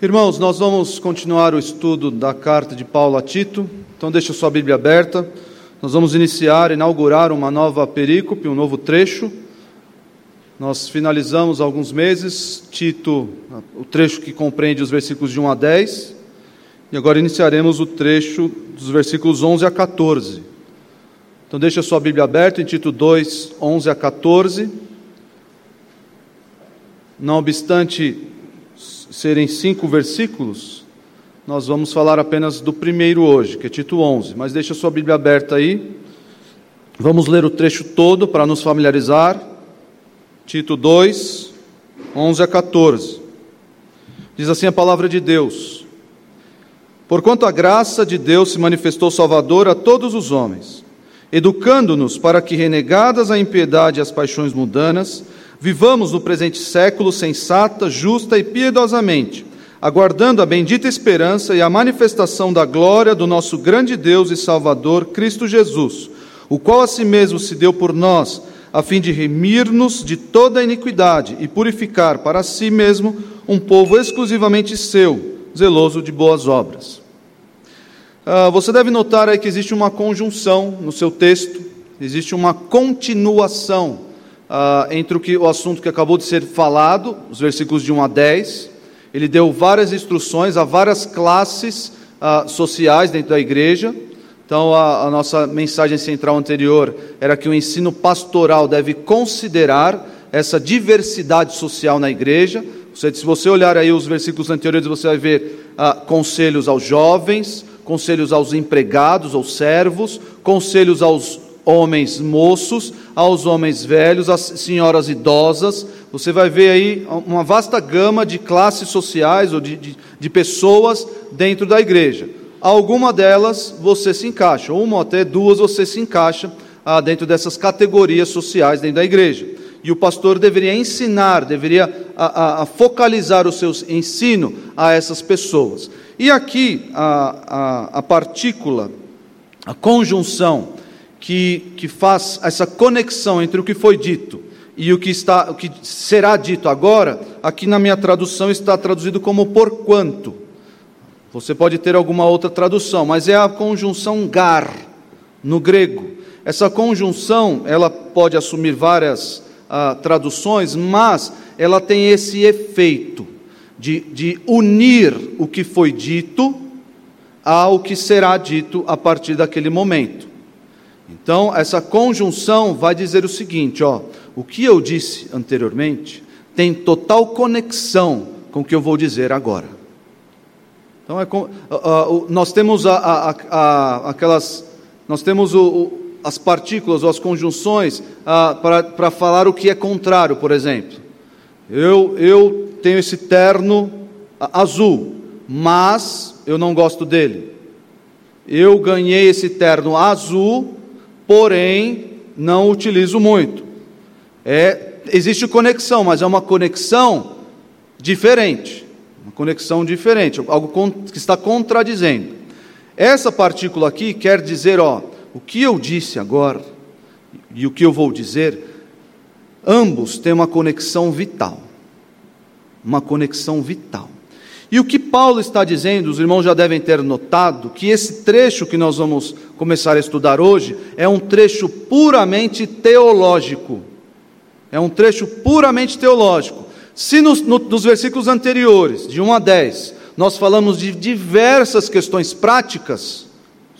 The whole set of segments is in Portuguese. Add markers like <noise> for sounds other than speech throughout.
Irmãos, nós vamos continuar o estudo da carta de Paulo a Tito, então deixa sua Bíblia aberta. Nós vamos iniciar, inaugurar uma nova perícope, um novo trecho. Nós finalizamos alguns meses, Tito, o trecho que compreende os versículos de 1 a 10, e agora iniciaremos o trecho dos versículos 11 a 14. Então deixa sua Bíblia aberta em Tito 2, 11 a 14. Não obstante serem cinco versículos, nós vamos falar apenas do primeiro hoje, que é Tito 11. Mas deixa sua Bíblia aberta aí. Vamos ler o trecho todo para nos familiarizar. Tito 2, 11 a 14. Diz assim a palavra de Deus: Porquanto a graça de Deus se manifestou salvadora a todos os homens, educando-nos para que, renegadas a impiedade e as paixões mundanas, Vivamos no presente século sensata, justa e piedosamente, aguardando a bendita esperança e a manifestação da glória do nosso grande Deus e Salvador, Cristo Jesus, o qual a si mesmo se deu por nós, a fim de remir-nos de toda iniquidade e purificar para si mesmo um povo exclusivamente seu, zeloso de boas obras. Ah, você deve notar aí que existe uma conjunção no seu texto, existe uma continuação uh, entre o, que, o assunto que acabou de ser falado, os versículos de 1 a 10. Ele deu várias instruções a várias classes uh, sociais dentro da igreja. Então, a, a, nossa mensagem central anterior era que o ensino pastoral deve considerar essa diversidade social na igreja. Se você olhar aí os versículos anteriores, você vai ver uh, conselhos aos jovens, conselhos aos empregados ou servos, conselhos aos homens moços, aos homens velhos, às senhoras idosas. Você vai ver aí uma vasta gama de classes sociais ou de, de, de pessoas dentro da igreja. Alguma delas você se encaixa, uma ou até duas você se encaixa ah, dentro dessas categorias sociais dentro da igreja. E o pastor deveria ensinar, deveria a, a, a focalizar o seu ensino a essas pessoas. E aqui a, a, a partícula, a conjunção que, que faz essa conexão entre o que foi dito e o que, está, o que será dito agora, aqui na minha tradução está traduzido como porquanto. Você pode ter alguma outra tradução, mas é a conjunção gar no grego. Essa conjunção ela pode assumir várias ah, traduções, mas ela tem esse efeito de, de unir o que foi dito ao que será dito a partir daquele momento. Então, essa conjunção vai dizer o seguinte: ó, o que eu disse anteriormente tem total conexão com o que eu vou dizer agora. Então, é com, uh, uh, nós temos a, a, a, aquelas, nós temos o, o, as partículas ou as conjunções uh, para falar o que é contrário, por exemplo. Eu, eu tenho esse terno azul, mas eu não gosto dele. Eu ganhei esse terno azul, porém não utilizo muito. É, existe conexão, mas é uma conexão diferente. Uma conexão diferente, algo que está contradizendo. Essa partícula aqui quer dizer, ó, o que eu disse agora e o que eu vou dizer, ambos têm uma conexão vital. Uma conexão vital. E o que Paulo está dizendo, os irmãos já devem ter notado, que esse trecho que nós vamos começar a estudar hoje é um trecho puramente teológico. É um trecho puramente teológico. Se nos, no, nos versículos anteriores, de 1 a 10, nós falamos de diversas questões práticas,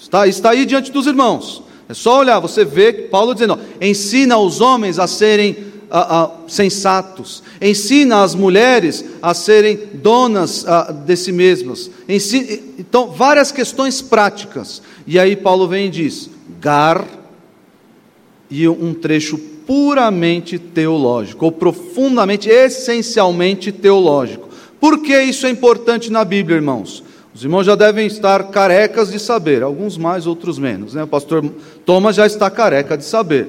está, está aí diante dos irmãos. É só olhar, você vê Paulo dizendo: ensina os homens a serem sensatos, ensina as mulheres a serem donas de si mesmas. Ensina, então, várias questões práticas. E aí Paulo vem e diz: gar, e um trecho puramente teológico, ou profundamente, essencialmente teológico. Por que isso é importante na Bíblia, irmãos? Os irmãos já devem estar carecas de saber, alguns mais, outros menos. Né? O pastor Thomas já está careca de saber.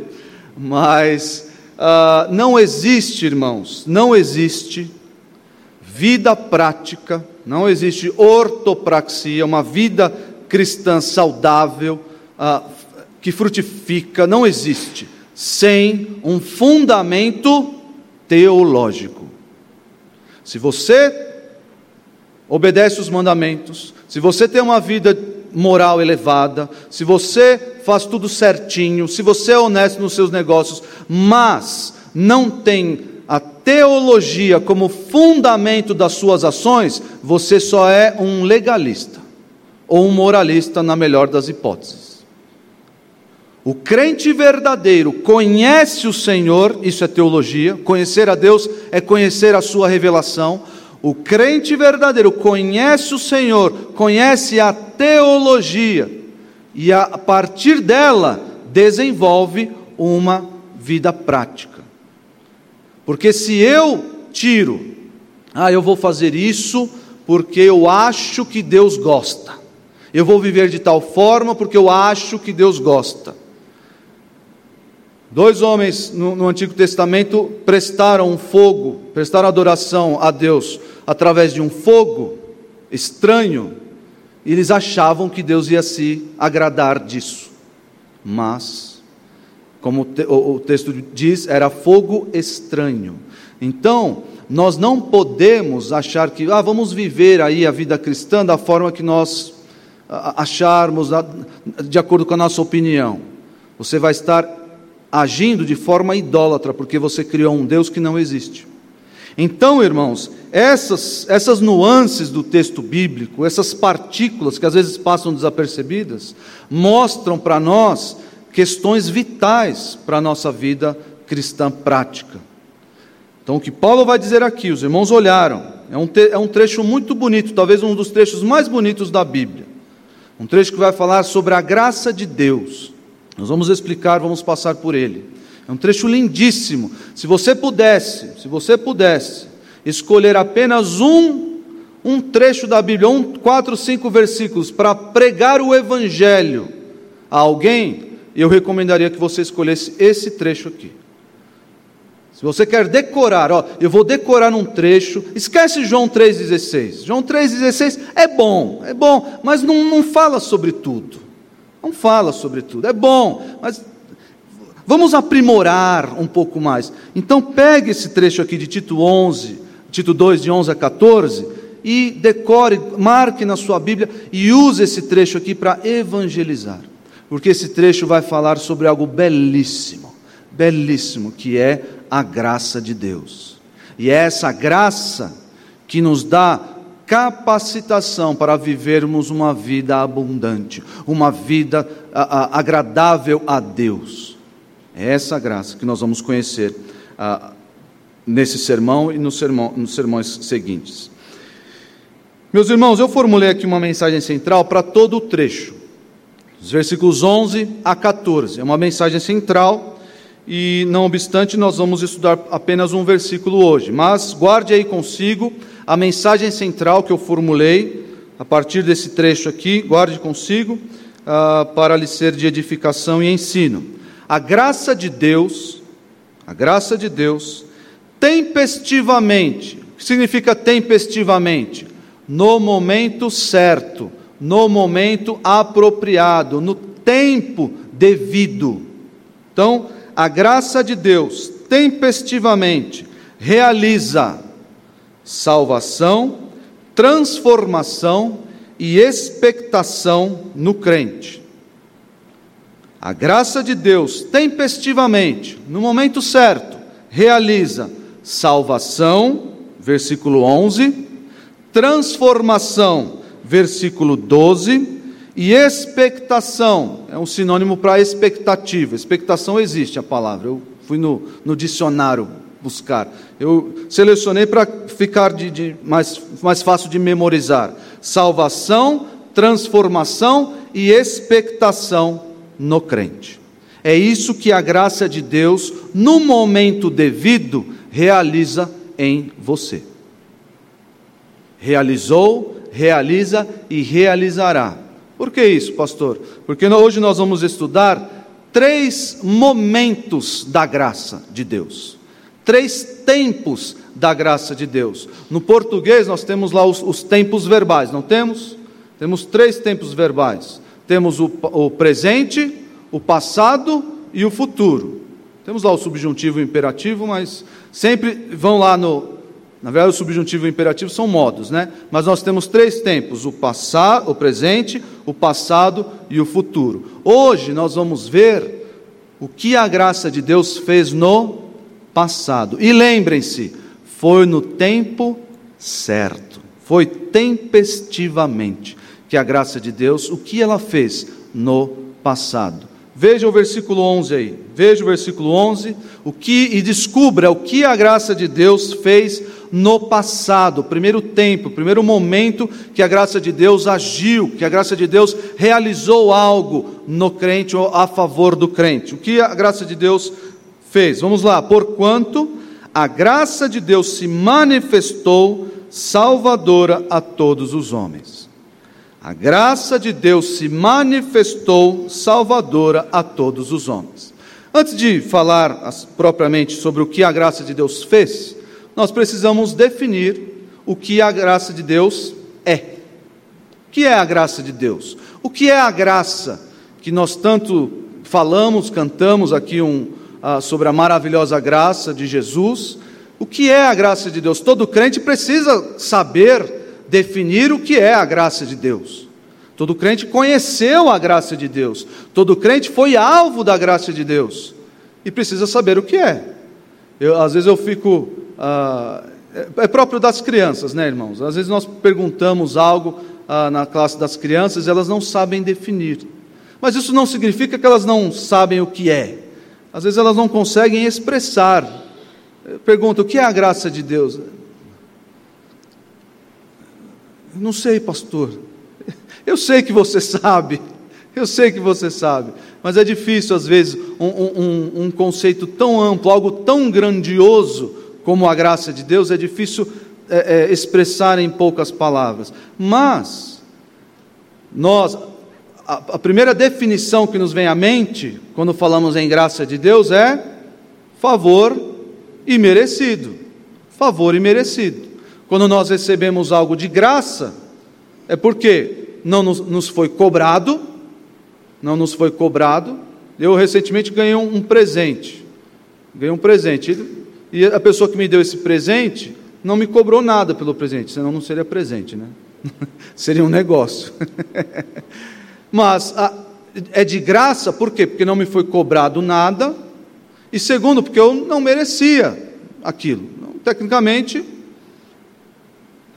Mas Uh, não existe, irmãos, não existe vida prática, não existe ortopraxia, uma vida cristã saudável, uh, que frutifica, não existe, sem um fundamento teológico. Se você obedece os mandamentos, se você tem uma vida moral elevada, se você faz tudo certinho, se você é honesto nos seus negócios, mas não tem a teologia como fundamento das suas ações, você só é um legalista ou um moralista, na melhor das hipóteses. O crente verdadeiro conhece o Senhor, isso é teologia, conhecer a Deus é conhecer a sua revelação. O crente verdadeiro conhece o Senhor, conhece a teologia e a partir dela desenvolve uma vida prática. Porque se eu tiro, ah, eu vou fazer isso porque eu acho que Deus gosta. Eu vou viver de tal forma porque eu acho que Deus gosta. Dois homens no, no, Antigo Testamento prestaram fogo, prestaram adoração a Deus através de um fogo estranho, eles achavam que Deus ia se agradar disso. Mas, como o texto diz, era fogo estranho. Então, nós não podemos achar que, ah, vamos viver aí a vida cristã da forma que nós acharmos, de acordo com a nossa opinião. Você vai estar agindo de forma idólatra, porque você criou um Deus que não existe. Então, irmãos, essas, essas nuances do texto bíblico, essas partículas que às vezes passam desapercebidas, mostram para nós questões vitais para a nossa vida cristã prática. Então, o que Paulo vai dizer aqui, os irmãos olharam, é um, é um trecho muito bonito, talvez um dos trechos mais bonitos da Bíblia. Um trecho que vai falar sobre a graça de Deus. Nós vamos explicar, vamos passar por ele. É um trecho lindíssimo. Se você pudesse, se você pudesse escolher apenas um um trecho da Bíblia, um, quatro, cinco versículos para pregar o Evangelho a alguém, eu recomendaria que você escolhesse esse trecho aqui. Se você quer decorar, ó, eu vou decorar um trecho, esquece João 3,16. João 3,16 é bom, é bom, mas não, não fala sobre tudo. Não fala sobre tudo. É bom, mas vamos aprimorar um pouco mais. Então pegue esse trecho aqui de Tito 11, Tito 2 de 11 a 14 e decore, marque na sua Bíblia e use esse trecho aqui para evangelizar. Porque esse trecho vai falar sobre algo belíssimo, belíssimo, que é a graça de Deus. E é essa graça que nos dá capacitação para vivermos uma vida abundante, uma vida agradável a Deus. É essa graça que nós vamos conhecer a, nesse sermão e no sermão, nos sermões seguintes. Meus irmãos, eu formulei aqui uma mensagem central para todo o trecho, os versículos 11 a 14. É uma mensagem central e, não obstante, nós vamos estudar apenas um versículo hoje, mas guarde aí consigo a mensagem central que eu formulei a partir desse trecho aqui, guarde consigo, uh, para lhe ser de edificação e ensino. A graça de Deus, a graça de Deus, tempestivamente, o que significa tempestivamente? No momento certo, no momento apropriado, no tempo devido. Então, a graça de Deus, tempestivamente, realiza salvação, transformação e expectação no crente. A graça de Deus, tempestivamente, no momento certo, realiza salvação, versículo 11, transformação, versículo 12, e expectação, é um sinônimo para expectativa. Expectação existe a palavra, eu fui no, no dicionário buscar. Eu selecionei para ficar de, de mais, mais fácil de memorizar: salvação, transformação e expectação no crente. É isso que a graça de Deus, no momento devido, realiza em você. Realizou, realiza e realizará. Por que isso, pastor? Porque hoje nós vamos estudar três momentos da graça de Deus três tempos da graça de Deus. No português, nós temos lá os, os tempos verbais, não temos? Temos três tempos verbais: temos o, o presente, o passado e o futuro. Temos lá o subjuntivo e o imperativo, mas sempre vão lá no Na verdade, o subjuntivo e o imperativo são modos, né? Mas nós temos três tempos: o passado, o presente, o passado e o futuro. Hoje nós vamos ver o que a graça de Deus fez no passado. E lembrem-se, foi no tempo certo. Foi tempestivamente que a graça de Deus, o que ela fez no passado. Veja o versículo 11 aí. Veja o versículo 11, o que e descubra o que a graça de Deus fez no passado, primeiro tempo, primeiro momento que a graça de Deus agiu, que a graça de Deus realizou algo no crente ou a favor do crente. O que a graça de Deus fez? Vamos lá. Porquanto a graça de Deus se manifestou salvadora a todos os homens. A graça de Deus se manifestou salvadora a todos os homens. Antes de falar propriamente sobre o que a graça de Deus fez, nós precisamos definir o que a graça de Deus é. O que é a graça de Deus? O que é a graça que nós tanto falamos, cantamos aqui um, ah, sobre a maravilhosa graça de Jesus? O que é a graça de Deus? Todo crente precisa saber definir o que é a graça de Deus. Todo crente conheceu a graça de Deus. Todo crente foi alvo da graça de Deus. E precisa saber o que é. Eu, às vezes eu fico. Ah, é, é próprio das crianças, né, irmãos? Às vezes nós perguntamos algo ah, na classe das crianças elas não sabem definir. Mas isso não significa que elas não sabem o que é. Às vezes elas não conseguem expressar. Pergunta: o que é a graça de Deus? Não sei, pastor. Eu sei que você sabe. Eu sei que você sabe. Mas é difícil, às vezes, um, um, um conceito tão amplo, algo tão grandioso como a graça de Deus, é difícil é, é, expressar em poucas palavras. Mas, nós, a, a primeira definição que nos vem à mente, quando falamos em graça de Deus, é favor imerecido. Favor imerecido. Quando nós recebemos algo de graça, é porque não nos, nos foi cobrado, não nos foi cobrado. Eu recentemente ganhei um, um presente. Ganhei um presente. E a pessoa que me deu esse presente não me cobrou nada pelo presente, senão não seria presente, né? <laughs> seria um negócio. <laughs> Mas a, é de graça, por quê? Porque não me foi cobrado nada. E segundo, porque eu não merecia aquilo. Tecnicamente,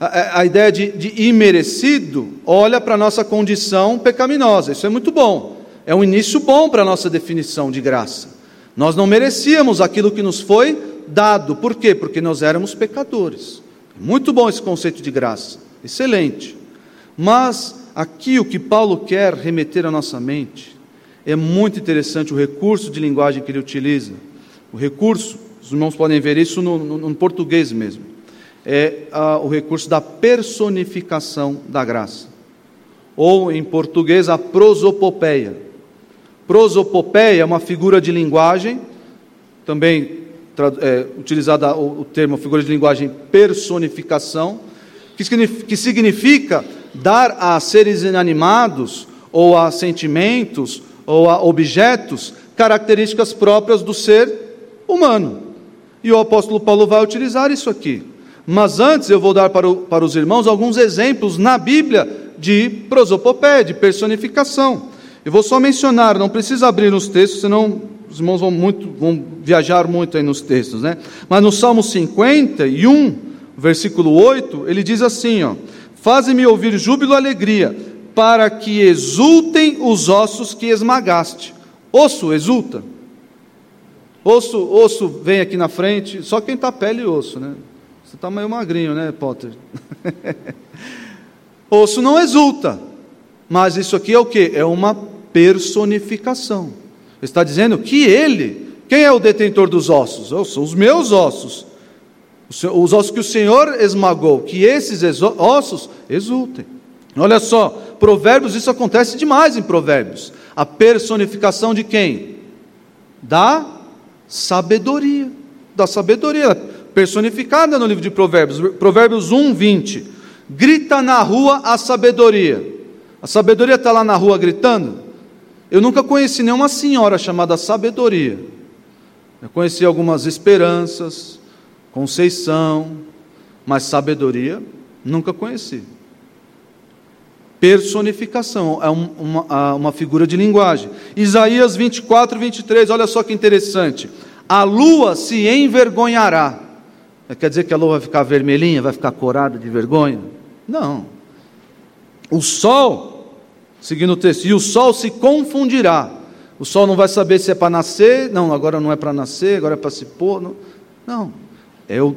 a, a ideia de, de imerecido olha para a nossa condição pecaminosa. Isso é muito bom. É um início bom para a nossa definição de graça. Nós não merecíamos aquilo que nos foi dado. Por quê? Porque nós éramos pecadores. Muito bom esse conceito de graça. Excelente. Mas aqui o que Paulo quer remeter à nossa mente é muito interessante o recurso de linguagem que ele utiliza. O recurso, os irmãos podem ver isso no, no, no português mesmo é o recurso da personificação da graça, ou em português a prosopopeia. Prosopopeia é uma figura de linguagem, também é, utilizada o, o, termo figura de linguagem personificação, que significa, que significa dar a seres inanimados, ou a sentimentos, ou a objetos, características próprias do ser humano. E o apóstolo Paulo vai utilizar isso aqui. Mas antes eu vou dar para, o, para os irmãos alguns exemplos na Bíblia de prosopopé, de personificação. Eu vou só mencionar, não precisa abrir nos textos, senão os irmãos vão, muito, vão viajar muito aí nos textos, né? Mas no Salmo 51, versículo 8, ele diz assim: ó, Faze-me ouvir júbilo e alegria, para que exultem os ossos que esmagaste. Osso exulta. Osso, osso vem aqui na frente, só quem está pele e osso, né? Você está meio magrinho, né, Potter? <laughs> Osso não exulta, mas isso aqui é o que? É uma personificação. Está dizendo que ele, quem é o detentor dos ossos? Eu sou os meus ossos. Os ossos que o Senhor esmagou, que esses ossos exultem. Olha só, Provérbios, isso acontece demais em Provérbios. A personificação de quem? Da sabedoria. Da sabedoria personificada no livro de Provérbios, Provérbios 1, 20. Grita na rua a sabedoria. A sabedoria está lá na rua gritando? Eu nunca conheci nenhuma senhora chamada sabedoria. Eu conheci algumas esperanças, Conceição, mas sabedoria nunca conheci. Personificação é uma, uma figura de linguagem. Isaías 24, 23, olha só que interessante. A lua se envergonhará. Quer dizer que a lua vai ficar vermelhinha, vai ficar corada de vergonha? Não. O sol, seguindo o texto, e o sol se confundirá. O sol não vai saber se é para nascer, não, agora não é para nascer, agora é para se pôr. Não, não. é o,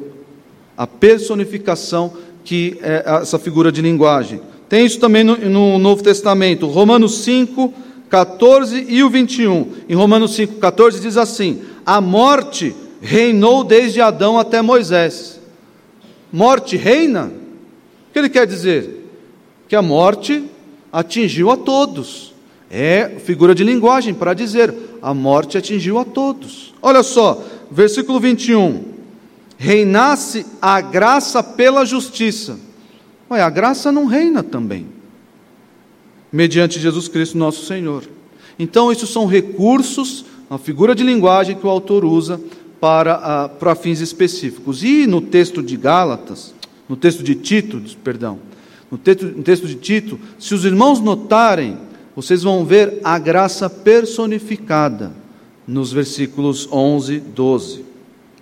a personificação que é essa figura de linguagem. Tem isso também no, no Novo Testamento, Romanos 5, 14 e o 21. Em Romanos 5, 14 diz assim: A morte reinou desde Adão até Moisés. Morte reina? O que ele quer dizer? Que a morte atingiu a todos. É figura de linguagem para dizer: a morte atingiu a todos. Olha só, versículo 21. Reinasse a graça pela justiça. Ué, a graça não reina também, mediante Jesus Cristo, nosso Senhor. Então, isso são recursos, uma figura de linguagem que o autor usa para, uh, para fins específicos. E no texto de Gálatas, no texto de Tito, perdão, no texto, no texto de Tito, se os irmãos notarem, vocês vão ver a graça personificada nos versículos 11, 12.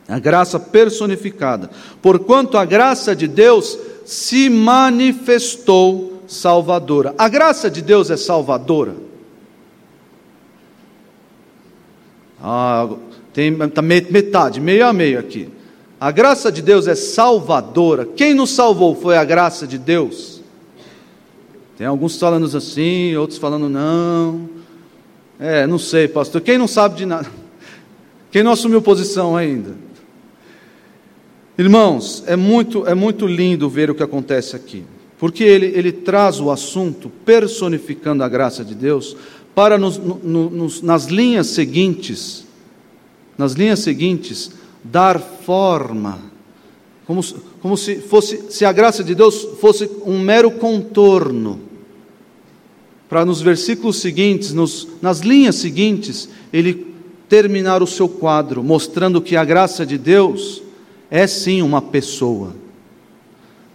A graça personificada. Porquanto a graça de Deus se manifestou salvadora. A graça de Deus é salvadora. Ah, tem tá metade, meio a meio aqui. A graça de Deus é salvadora. Quem nos salvou foi a graça de Deus. Tem alguns falando assim, outros falando não. É, não sei, pastor. Quem não sabe de nada? <laughs> Quem não assumiu posição ainda? Nos, é muito, é muito lindo ver o que acontece aqui, porque ele, ele traz o assunto personificando a graça de Deus para nos, no, nos, nas linhas seguintes, nas linhas seguintes, dar forma, como, como se fosse, se a graça de Deus fosse um mero contorno, para nos versículos seguintes, nos, nas linhas seguintes, ele terminar o seu quadro, mostrando que a graça de Deus é sim uma pessoa.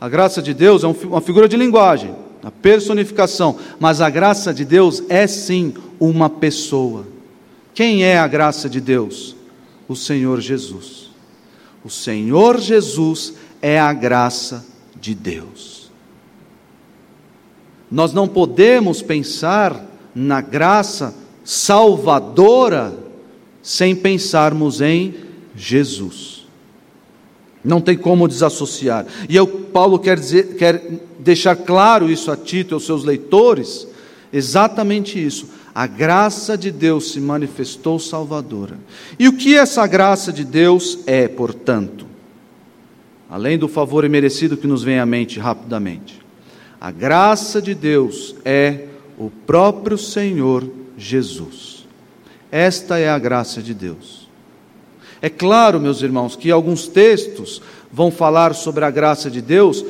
A graça de Deus é uma figura de linguagem, a personificação, mas a graça de Deus é sim uma pessoa. Quem é a graça de Deus? O Senhor Jesus. O Senhor Jesus é a graça de Deus. Nós não podemos pensar na graça salvadora sem pensarmos em Jesus. Não tem como desassociar. E eu, Paulo quer, dizer, quer deixar claro isso a Tito e aos seus leitores, exatamente isso. A graça de Deus se manifestou salvadora. E o que essa graça de Deus é, portanto? Além do favor imerecido que nos vem à mente rapidamente. A graça de Deus é o próprio Senhor Jesus. Esta é a graça de Deus. É claro, meus irmãos, que alguns textos vão falar sobre a graça de Deus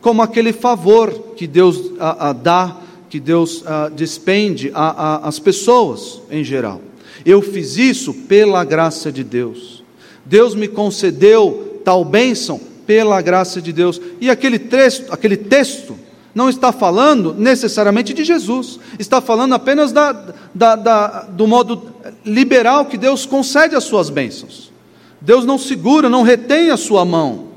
como aquele favor que Deus a, a dá, que Deus a, despende às pessoas em geral. Eu fiz isso pela graça de Deus. Deus me concedeu tal bênção pela graça de Deus. E aquele texto, aquele texto não está falando necessariamente de Jesus, está falando apenas da, da, da, do modo liberal que Deus concede as suas bênçãos. Deus não segura, não retém a sua mão,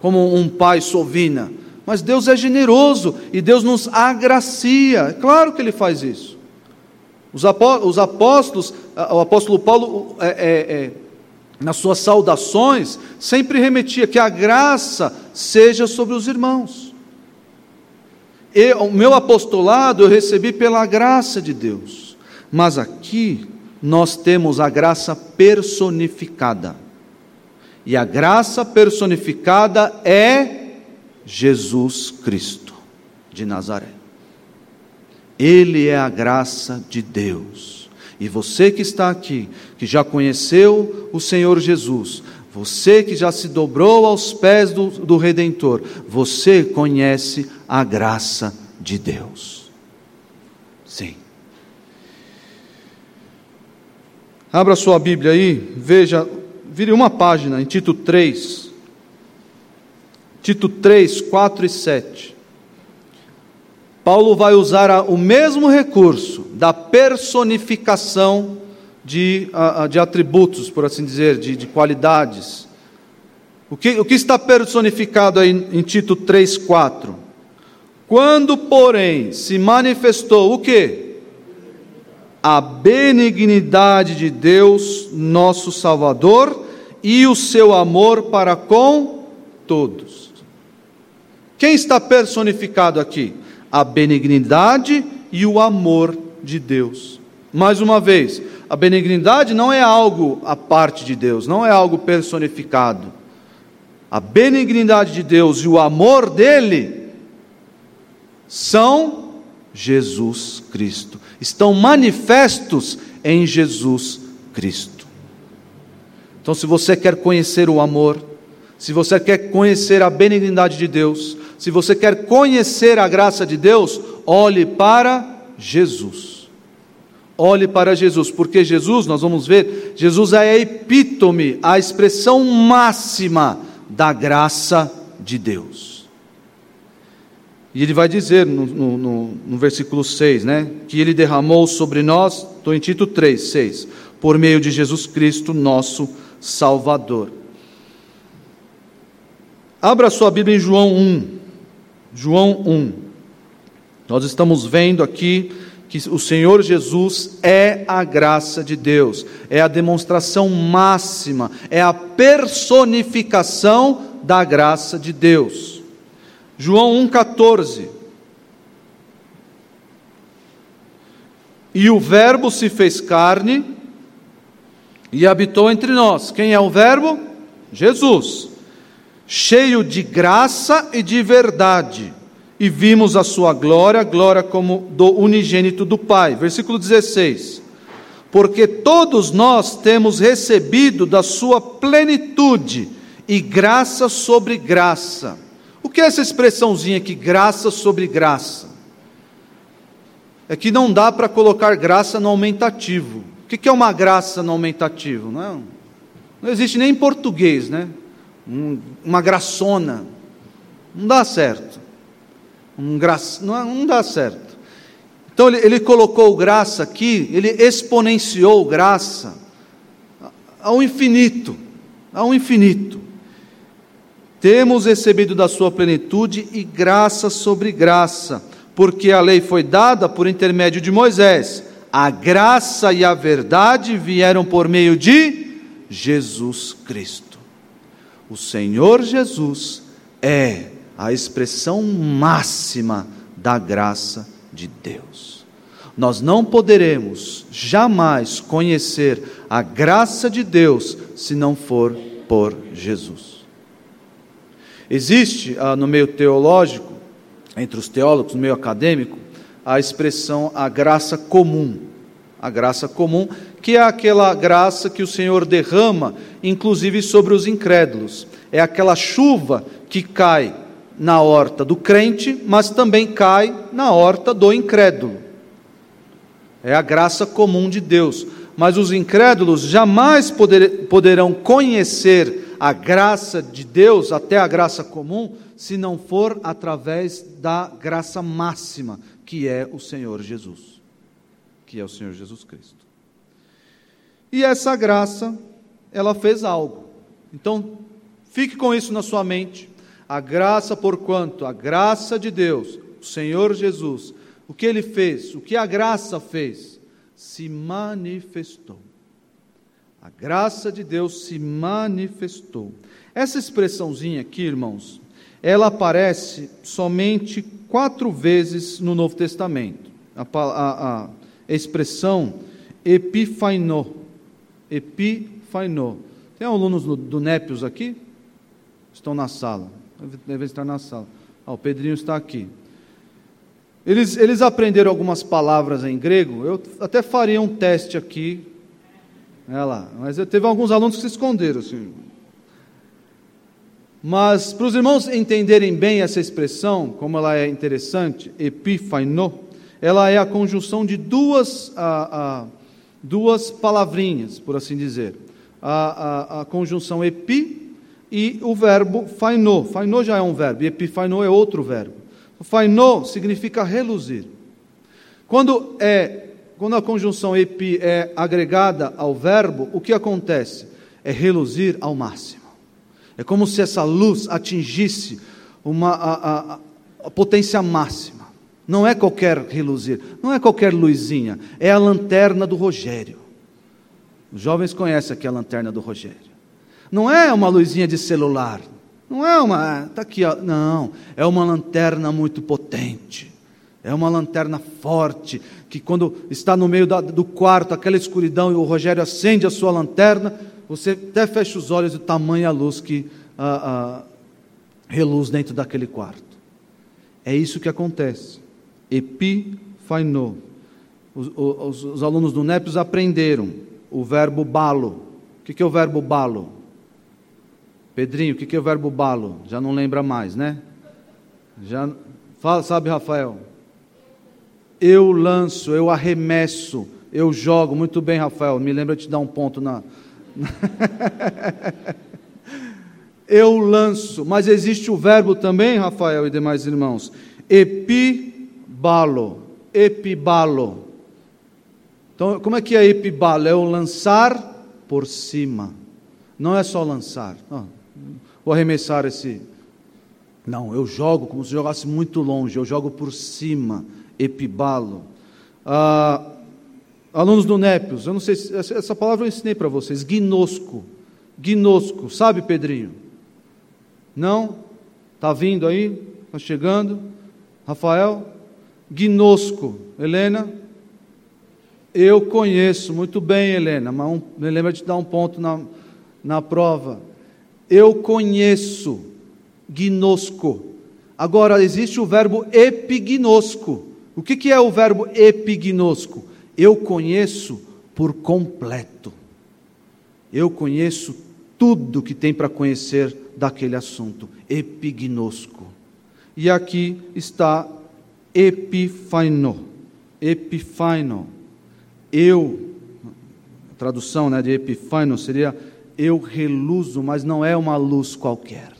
como um pai sovina, mas Deus é generoso e Deus nos agracia, claro que Ele faz isso. Os apóstolos, o apóstolo Paulo, é, é, é, nas suas saudações, sempre remetia que a graça seja sobre os irmãos. O meu apostolado eu recebi pela graça de Deus. Mas aqui nós temos a graça personificada. E a graça personificada é Jesus Cristo de Nazaré. Ele é a graça de Deus. E você que está aqui, que já conheceu o Senhor Jesus, você que já se dobrou aos pés do, do Redentor, você conhece a graça de Deus. Sim. Abra sua Bíblia aí, veja, vire uma página em Tito 3. Tito 3, 4 e 7. Paulo vai usar o mesmo recurso da personificação de, de atributos, por assim dizer, de, de qualidades. O que, o que está personificado aí em Tito 3, 4? Quando, porém, se manifestou o que? A benignidade de Deus, nosso Salvador, e o seu amor para com todos. Quem está personificado aqui? A benignidade e o amor de Deus. Mais uma vez, a benignidade não é algo à parte de Deus, não é algo personificado. A benignidade de Deus e o amor dele são Jesus Cristo, estão manifestos em Jesus Cristo. Então, se você quer conhecer o amor, se você quer conhecer a benignidade de Deus, se você quer conhecer a graça de Deus, olhe para Jesus. Olhe para Jesus, porque Jesus, nós vamos ver, Jesus é a epítome, a expressão máxima da graça de Deus. E ele vai dizer no, no, no, versículo 6, né? Que ele derramou sobre nós, estou em Tito 3, 6, por meio de Jesus Cristo, nosso Salvador. Abra sua Bíblia em João 1. João 1. Nós estamos vendo aqui que o Senhor Jesus é a graça de Deus, é a demonstração máxima, é a personificação da graça de Deus. João 1,14. E o Verbo se fez carne e habitou entre nós. Quem é o Verbo? Jesus, cheio de graça e de verdade. E vimos a sua glória, glória como do unigênito do Pai. Versículo 16. Porque todos nós temos recebido da sua plenitude e graça sobre graça. O que é essa expressãozinha aqui, graça sobre graça? É que não dá para colocar graça no aumentativo. O que é uma graça no aumentativo? Não, não existe nem em português, né? Uma graçona. Não dá certo. Um gra... não, não dá certo. Então ele, ele colocou graça aqui, ele exponenciou graça ao infinito, ao infinito. Temos recebido da sua plenitude e graça sobre graça, porque a lei foi dada por intermédio de Moisés a graça e a verdade vieram por meio de Jesus Cristo. O Senhor Jesus é a expressão máxima da graça de Deus. Nós não poderemos jamais conhecer a graça de Deus se não for por Jesus. Existe ah, no meio teológico, entre os teólogos, no meio acadêmico, a expressão a graça comum. A graça comum, que é aquela graça que o Senhor derrama, inclusive sobre os incrédulos. É aquela chuva que cai na horta do crente, mas também cai na horta do incrédulo. É a graça comum de Deus. Mas os incrédulos jamais poder, poderão conhecer a graça de Deus, até a graça comum, se não for através da graça máxima, que é o Senhor Jesus, que é o Senhor Jesus Cristo. E essa graça, ela fez algo. Então, fique com isso na sua mente. A graça, porquanto a graça de Deus, o Senhor Jesus, o que ele fez, o que a graça fez, se manifestou. A graça de Deus se manifestou. Essa expressãozinha aqui, irmãos, ela aparece somente quatro vezes no Novo Testamento. A, a, a expressão epifainô. Epifainô. Tem alunos do, Népios aqui? Estão na sala. Devem estar na sala. Ah, o Pedrinho está aqui. Eles, eles aprenderam algumas palavras em grego. Eu até faria um teste aqui. Olha lá. Mas teve alguns alunos que se esconderam. Assim. Mas para os irmãos entenderem bem essa expressão, como ela é interessante, epifaino, ela é a conjunção de duas, a, a, duas palavrinhas, por assim dizer. A, a, a conjunção epi, e o verbo fainô. Fainô já é um verbo, e epifainô é outro verbo. Fainô significa reluzir. Quando, é, quando a conjunção epi é agregada ao verbo, o que acontece? É reluzir ao máximo. É como se essa luz atingisse uma, a, a, a potência máxima. Não é qualquer reluzir, não é qualquer luzinha, é a lanterna do Rogério. Os jovens conhecem aqui a lanterna do Rogério. Não é uma luzinha de celular, não é uma, está aqui, ó. não, é uma lanterna muito potente. É uma lanterna forte, que quando está no meio da, do quarto, aquela escuridão, e o Rogério acende a sua lanterna, você até fecha os olhos do tamanho a luz que ah, ah, reluz dentro daquele quarto. É isso que acontece. Epifainô. Os, os, os, alunos do NEPS aprenderam o verbo balo. O que, que é o verbo balo? Pedrinho, o que, que é o verbo balo? Já não lembra mais, né? Já fala, sabe, Rafael? Eu lanço, eu arremesso, eu jogo. Muito bem, Rafael. Me lembra de te dar um ponto na. <laughs> eu lanço, mas existe o verbo também, Rafael e demais irmãos, epibalo, epibalo. Então, como é que é epibalo? É o lançar por cima. Não é só lançar. Oh, vou arremessar esse. Não, eu jogo como se jogasse muito longe, eu jogo por cima, epibalo. Ah, alunos do Népios, eu não sei se essa palavra eu ensinei para vocês, gnosco. Gnosco, sabe, Pedrinho? Não? Está vindo aí? Está chegando? Rafael? Gnosco. Helena? Eu conheço muito bem, Helena, mas um, me lembra de dar um ponto na, na prova. Eu conheço, gnosco. Agora, existe o verbo epignosco. O que, que é o verbo epignosco? Eu conheço por completo. Eu conheço tudo que tem para conhecer daquele assunto, epignosco. E aqui está epifaino, epifaino. Eu, tradução né, de epifaino seria eu reluzo, mas não é uma luz qualquer.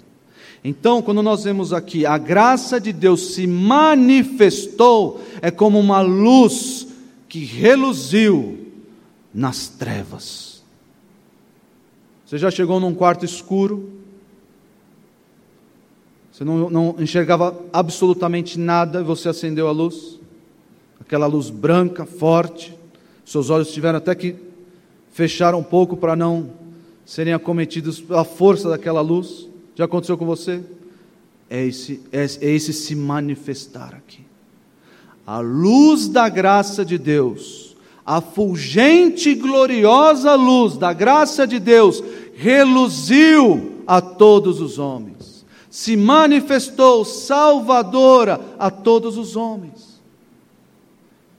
Então, quando nós vemos aqui, a graça de Deus se manifestou, é como uma luz que reluziu nas trevas. Você já chegou num quarto escuro? Você não, não enxergava absolutamente nada e você acendeu a luz? Aquela luz branca, forte. Seus olhos tiveram até que fechar um pouco para não serem acometidos pela força daquela luz. Já aconteceu com você? É esse, é, é esse se manifestar aqui. A luz da graça de Deus, a fulgente e gloriosa luz da graça de Deus, reluziu a todos os homens, se manifestou salvadora a todos os homens.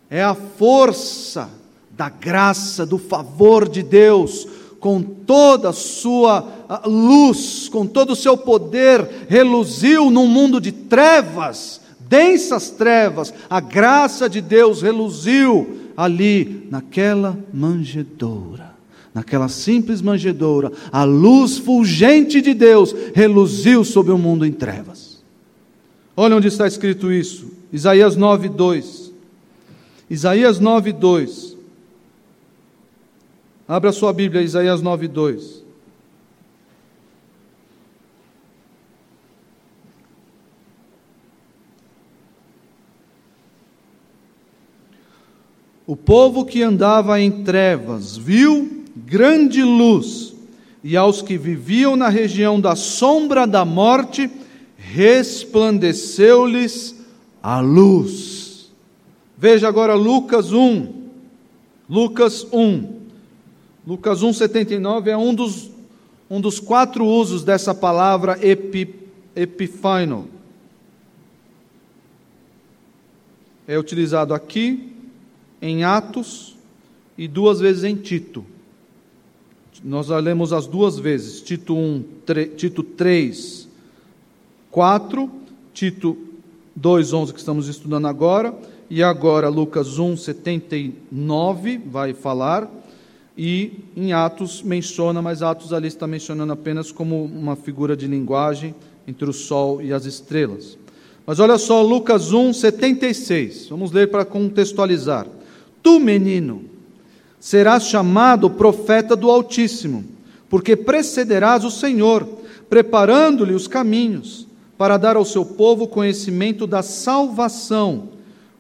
É a força da graça, do favor de Deus, com toda a sua luz, com todo o seu poder, reluziu num mundo de trevas, densas trevas, a graça de Deus reluziu ali, naquela manjedoura, naquela simples manjedoura, a luz fulgente de Deus reluziu sobre o mundo em trevas. Olha onde está escrito isso, Isaías 9, 2. Isaías 9, 2. Abra sua Bíblia, Isaías 9, 2. O povo que andava em trevas viu grande luz, e aos que viviam na região da sombra da morte, resplandeceu-lhes a luz. Veja agora Lucas 1. Lucas 1. Lucas 1,79 é um dos, um dos quatro usos dessa palavra epi. É utilizado aqui, em Atos e duas vezes em Tito. Nós lemos as duas vezes, Tito 1, 3, Tito 3, 4, Tito 2, 11, que estamos estudando agora, e agora Lucas 1, 79 vai falar E em Atos menciona, mas Atos ali está mencionando apenas como uma figura de linguagem entre o sol e as estrelas. Mas olha só, Lucas 1, 76. Vamos ler para contextualizar. Tu, menino, serás chamado profeta do Altíssimo, porque precederás o Senhor, preparando-lhe os caminhos, para dar ao seu povo conhecimento da salvação,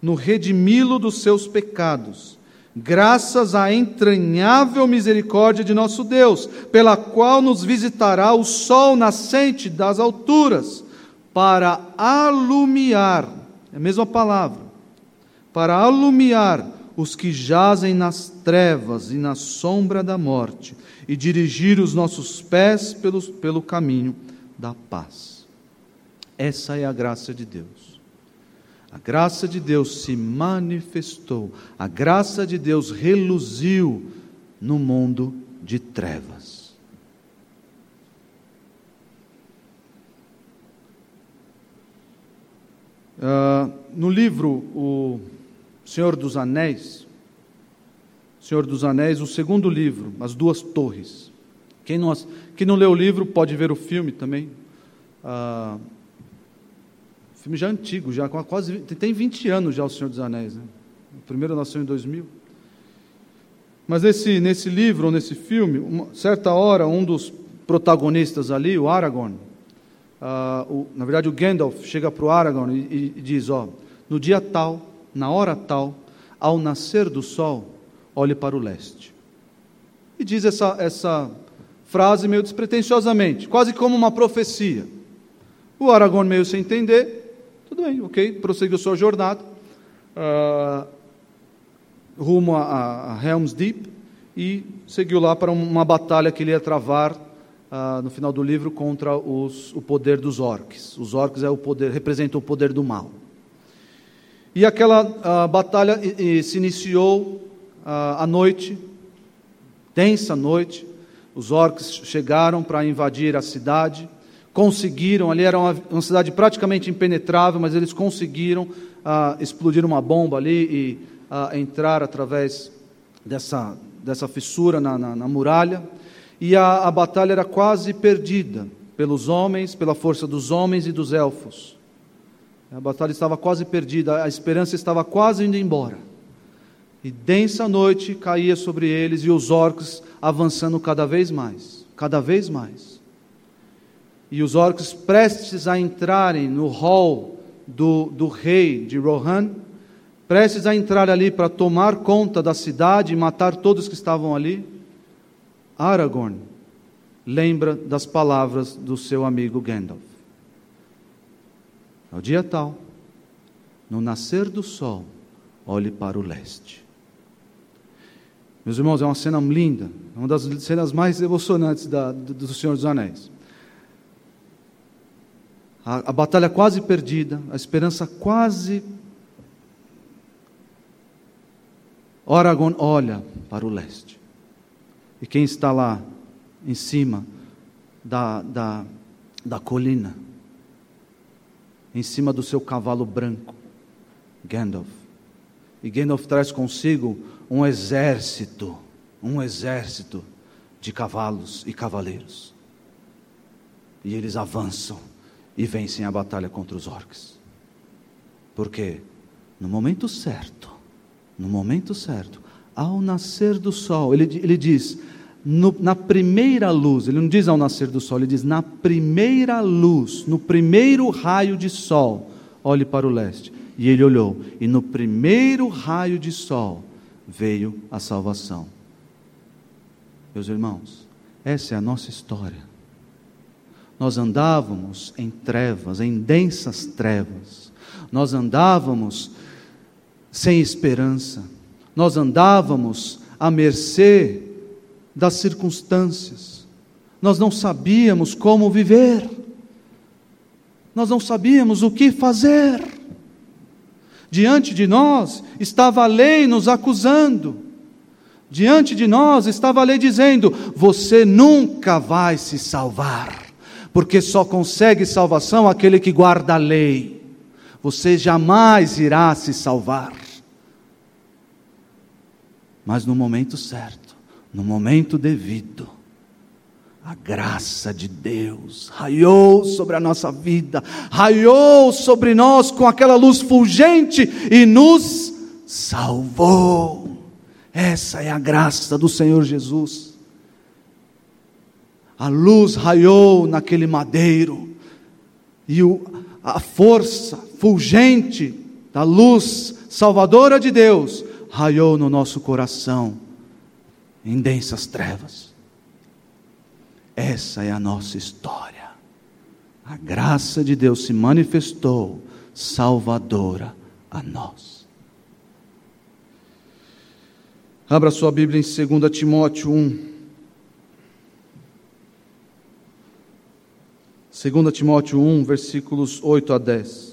no redimi-lo dos seus pecados graças à entranhável misericórdia de nosso Deus, pela qual nos visitará o sol nascente das alturas, para alumiar, é a mesma palavra, para alumiar os que jazem nas trevas e na sombra da morte, e dirigir os nossos pés pelo, pelo caminho da paz. Essa é a graça de Deus. A graça de Deus se manifestou, a graça de Deus reluziu no mundo de trevas. Uh, no livro O Senhor dos Anéis, Senhor dos Anéis, o segundo livro, As Duas Torres. Quem não, quem não leu o livro pode ver o filme também. Uh, filme já antigo, já quase tem 20 anos já o Senhor dos Anéis, né? O primeiro nasceu em 2000. Mas nesse, nesse livro, ou nesse filme, uma certa hora, um dos protagonistas ali, o Aragorn, uh, o, na verdade o Gandalf chega para o Aragorn e, e diz, ó, no dia tal, na hora tal, ao nascer do sol, olhe para o leste. E diz essa, essa frase meio despretensiosamente, quase como uma profecia. O Aragorn meio sem entender, tudo bem, ok, prosseguiu sua jornada uh, rumo a, a, Helm's Deep e seguiu lá para uma batalha que ele ia travar uh, no final do livro contra os, o poder dos orcs. Os orcs é o poder, representam o poder do mal. E aquela uh, batalha se iniciou à noite, tensa noite. Os orcs chegaram para invadir a cidade conseguiram, ali era uma, uma cidade praticamente impenetrável, mas eles conseguiram ah, explodir uma bomba ali e ah, entrar através dessa, dessa fissura na, na, na muralha. E a, a batalha era quase perdida pelos homens, pela força dos homens e dos elfos. A batalha estava quase perdida, a esperança estava quase indo embora. E densa noite caía sobre eles e os orcos avançando cada vez mais, cada vez mais e os orcos prestes a entrarem no hall do, do rei de Rohan, prestes a entrar ali para tomar conta da cidade e matar todos que estavam ali, Aragorn lembra das palavras do seu amigo Gandalf. Ao dia tal, no nascer do sol, olhe para o leste. Meus irmãos, é uma cena linda, uma das cenas mais emocionantes da, do, Senhor dos Anéis a, a batalha quase perdida, a esperança quase. Aragorn olha para o leste. E quem está lá em cima da, da, da colina, em cima do seu cavalo branco, Gandalf. E Gandalf traz consigo um exército, um exército de cavalos e cavaleiros. E eles avançam e vencem a batalha contra os orcs. Porque no momento certo, no momento certo, ao nascer do sol, ele, ele diz, no, na primeira luz, ele não diz ao nascer do sol, ele diz na primeira luz, no primeiro raio de sol, olhe para o leste. E ele olhou, e no primeiro raio de sol veio a salvação. Meus irmãos, essa é a nossa história. Nós andávamos em trevas, em densas trevas. Nós andávamos sem esperança. Nós andávamos à mercê das circunstâncias. Nós não sabíamos como viver. Nós não sabíamos o que fazer. Diante de nós estava a lei nos acusando. Diante de nós estava a lei dizendo: você nunca vai se salvar porque só consegue salvação aquele que guarda a lei. Você jamais irá se salvar. Mas no momento certo, no momento devido, a graça de Deus raiou sobre a nossa vida, raiou sobre nós com aquela luz fulgente e nos salvou. Essa é a graça do Senhor Jesus. A luz raiou naquele madeiro, e o, a força fulgente da luz salvadora de Deus raiou no nosso coração em densas trevas. Essa é a nossa história. A graça de Deus se manifestou salvadora a nós. Abra sua Bíblia em 2 Timóteo 1. 2 Timóteo 1, versículos 8 a 10.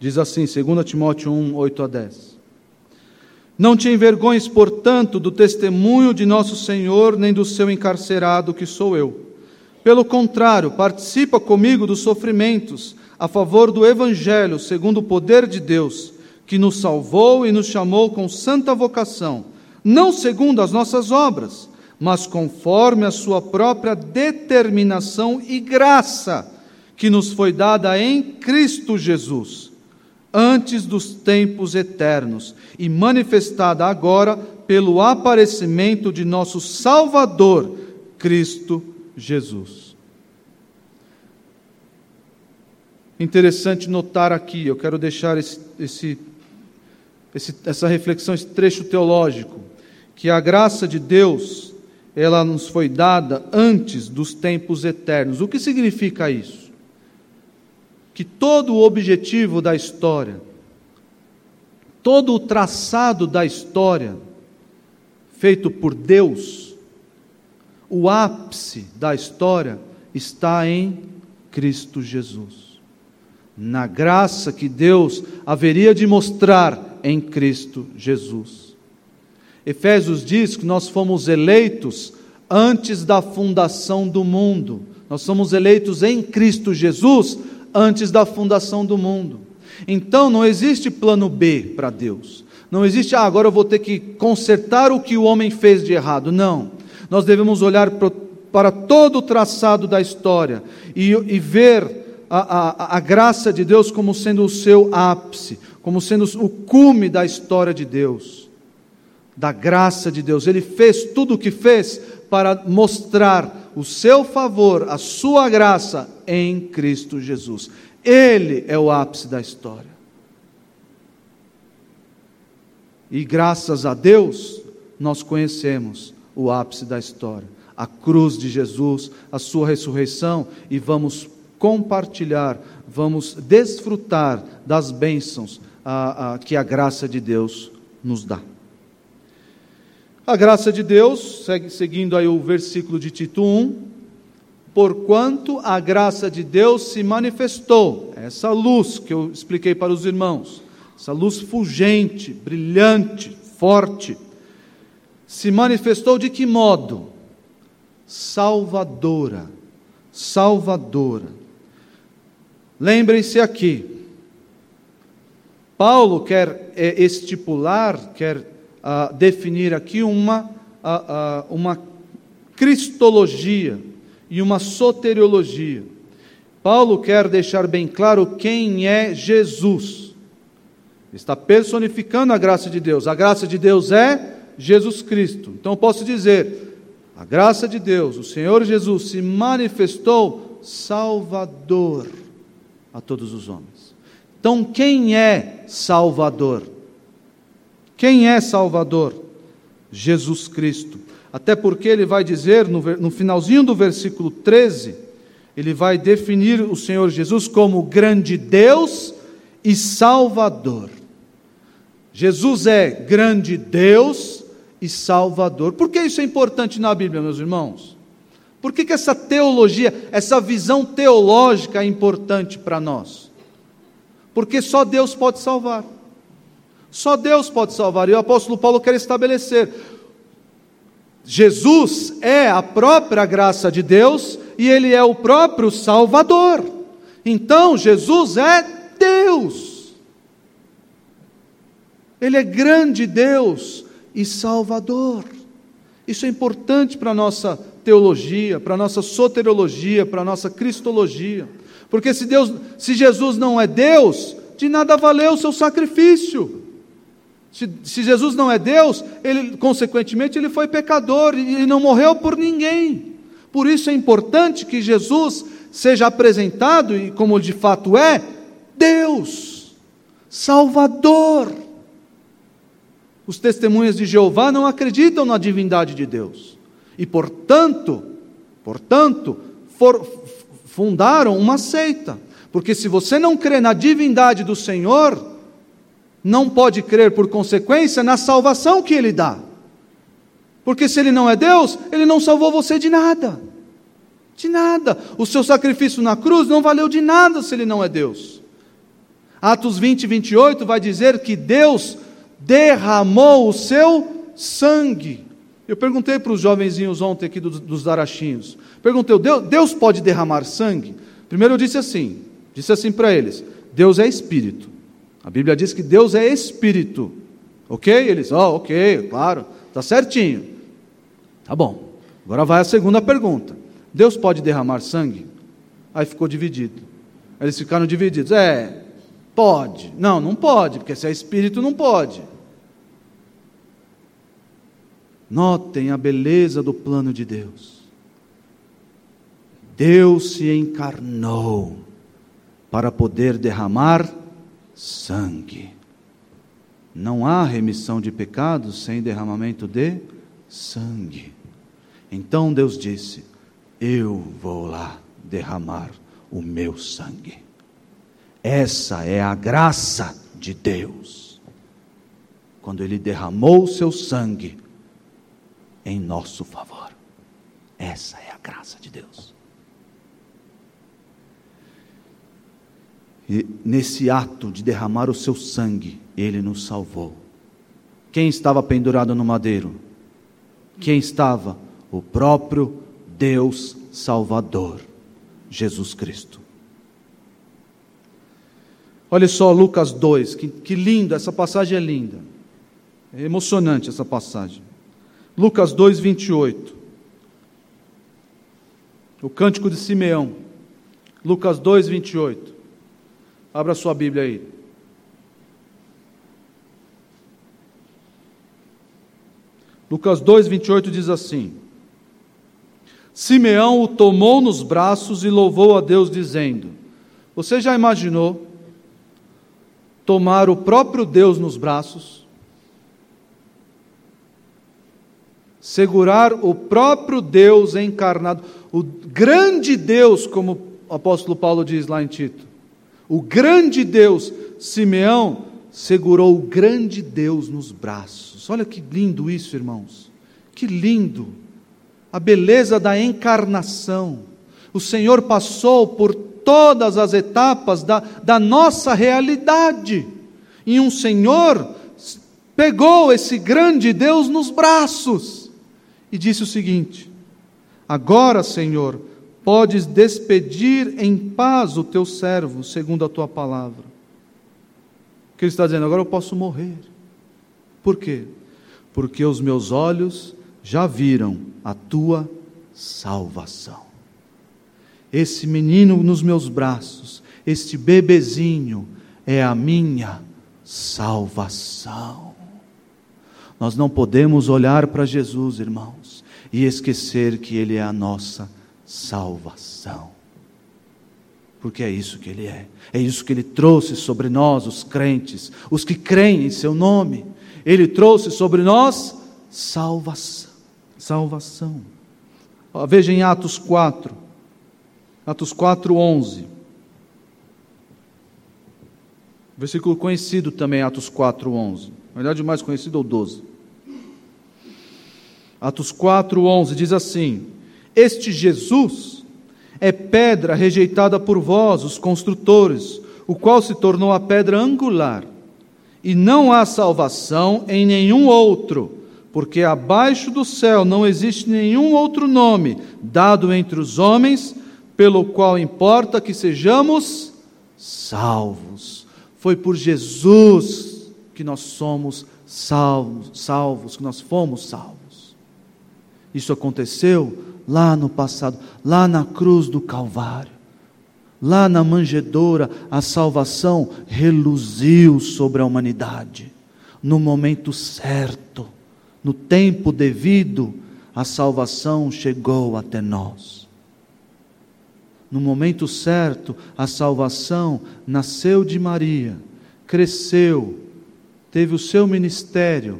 Diz assim, 2 Timóteo 1, 8 a 10. Não te envergonhes, portanto, do testemunho de nosso Senhor, nem do seu encarcerado, que sou eu. Pelo contrário, participa comigo dos sofrimentos a favor do Evangelho, segundo o poder de Deus, que nos salvou e nos chamou com santa vocação, não segundo as nossas obras, mas conforme a sua própria determinação e graça, que nos foi dada em Cristo Jesus antes dos tempos eternos e manifestada agora pelo aparecimento de nosso Salvador, Cristo Jesus. Interessante notar aqui, eu quero deixar esse, esse, esse, essa reflexão, esse trecho teológico, que a graça de Deus, ela nos foi dada antes dos tempos eternos. O que significa isso? Que todo o objetivo da história, todo o traçado da história, feito por Deus, o ápice da história está em Cristo Jesus. Na graça que Deus haveria de mostrar em Cristo Jesus. Efésios diz que nós fomos eleitos antes da fundação do mundo. Nós somos eleitos em Cristo Jesus antes da fundação do mundo. Então não existe plano B para Deus. Não existe, ah, agora eu vou ter que consertar o que o homem fez de errado. Não. Nós devemos olhar para todo o traçado da história e, e ver a, a, a graça de Deus como sendo o seu ápice, como sendo o cume da história de Deus, da graça de Deus. Ele fez tudo o que fez para mostrar o seu favor, a sua graça em Cristo Jesus. Ele é o ápice da história. E graças a Deus, nós conhecemos o ápice da história, a cruz de Jesus, a sua ressurreição, e vamos compartilhar, vamos desfrutar das bênçãos a, a, que a graça de Deus nos dá. A graça de Deus, seguindo aí o versículo de Tito 1, porquanto a graça de Deus se manifestou, essa luz que eu expliquei para os irmãos, essa luz fulgente, brilhante, forte, se manifestou de que modo? Salvadora, salvadora. Lembrem-se aqui, Paulo quer é, estipular, quer uh, definir aqui uma, uh, uh, uma cristologia e uma soteriologia. Paulo quer deixar bem claro quem é Jesus. Está personificando a graça de Deus. A graça de Deus é Jesus Cristo. Então eu posso dizer: a graça de Deus, o Senhor Jesus se manifestou Salvador a todos os homens. Então quem é Salvador? Quem é Salvador? Jesus Cristo. Até porque ele vai dizer no, no finalzinho do versículo 13, ele vai definir o Senhor Jesus como grande Deus e Salvador. Jesus é grande Deus e Salvador. Por que isso é importante na Bíblia, meus irmãos? Por que, que essa teologia, essa visão teológica é importante para nós? Porque só Deus pode salvar. Só Deus pode salvar. E o apóstolo Paulo quer estabelecer: Jesus é a própria graça de Deus e ele é o próprio Salvador. Então, Jesus é Deus. Ele é grande Deus e Salvador. Isso é importante para a nossa teologia, para a nossa soteriologia, para a nossa cristologia. Porque se Deus, se Jesus não é Deus, de nada valeu o seu sacrifício. Se, se, Jesus não é Deus, ele, consequentemente, ele foi pecador e não morreu por ninguém. Por isso é importante que Jesus seja apresentado, e como de fato é, Deus, Salvador. Os testemunhas de Jeová não acreditam na divindade de Deus. E, portanto, portanto, for, fundaram uma seita. Porque se você não crê na divindade do Senhor, não pode crer, por consequência, na salvação que Ele dá. Porque se Ele não é Deus, Ele não salvou você de nada. De nada. O seu sacrifício na cruz não valeu de nada se Ele não é Deus. Atos 20, 28 vai dizer que Deus derramou o seu sangue. Eu perguntei para os jovenzinhos ontem aqui dos, dos Darachinhos. Perguntei, Deus, Deus pode derramar sangue? Primeiro eu disse assim, disse assim para eles: Deus é espírito. A Bíblia diz que Deus é espírito. Ok? Eles, ó, oh, ok, claro, está certinho. Tá bom. Agora vai a segunda pergunta: Deus pode derramar sangue? Aí ficou dividido. Eles ficaram divididos. É, pode. Não, não pode, porque se é espírito, não pode. Notem a beleza do plano de Deus. Deus se encarnou para poder derramar sangue. Não há remissão de pecados sem derramamento de sangue. Então Deus disse: Eu vou lá derramar o meu sangue. Essa é a graça de Deus. Quando Ele derramou o seu sangue em nosso favor. Essa é a graça de Deus. E nesse ato de derramar o seu sangue, ele nos salvou. Quem estava pendurado no madeiro? Quem estava? O próprio Deus Salvador, Jesus Cristo. Olha só Lucas 2, que, que lindo, essa passagem é linda. É emocionante essa passagem. Lucas 2, 28. O cântico de Simeão. Lucas 2, 28. Abra sua Bíblia aí. Lucas 2, 28 diz assim: Simeão o tomou nos braços e louvou a Deus, dizendo: Você já imaginou tomar o próprio Deus nos braços? Segurar o próprio Deus encarnado, o grande Deus, como o apóstolo Paulo diz lá em Tito o grande Deus, Simeão, segurou o grande Deus nos braços. Olha que lindo isso, irmãos. Que lindo. A beleza da encarnação. O Senhor passou por todas as etapas da, da nossa realidade. E um Senhor pegou esse grande Deus nos braços e disse o seguinte: Agora, Senhor, podes despedir em paz o teu servo, segundo a tua palavra. O que ele está dizendo? Agora eu posso morrer. Por quê? Porque os meus olhos já viram a tua salvação. Esse menino nos meus braços, este bebezinho, é a minha salvação. Nós não podemos olhar para Jesus, irmãos, e esquecer que Ele é a nossa salvação. Porque é isso que Ele é, é isso que Ele trouxe sobre nós, os crentes, os que creem em Seu nome. Ele trouxe sobre nós salvação. salvação. Veja em Atos 4, Atos 4, 11. Versículo conhecido também, Atos 4, 11. Na verdade, mais conhecido é o 12. Atos 4, 11 diz assim: este Jesus é pedra rejeitada por vós, os construtores, o qual se tornou a pedra angular. E não há salvação em nenhum outro, porque abaixo do céu não existe nenhum outro nome dado entre os homens, pelo qual importa que sejamos salvos. Foi por Jesus que nós somos salvos, salvos, que nós fomos salvos. Isso aconteceu lá no passado, lá na cruz do Calvário. Lá na manjedoura, a salvação reluziu sobre a humanidade. No momento certo, no tempo devido, a salvação chegou até nós. No momento certo, a salvação nasceu de Maria, cresceu, teve o seu ministério,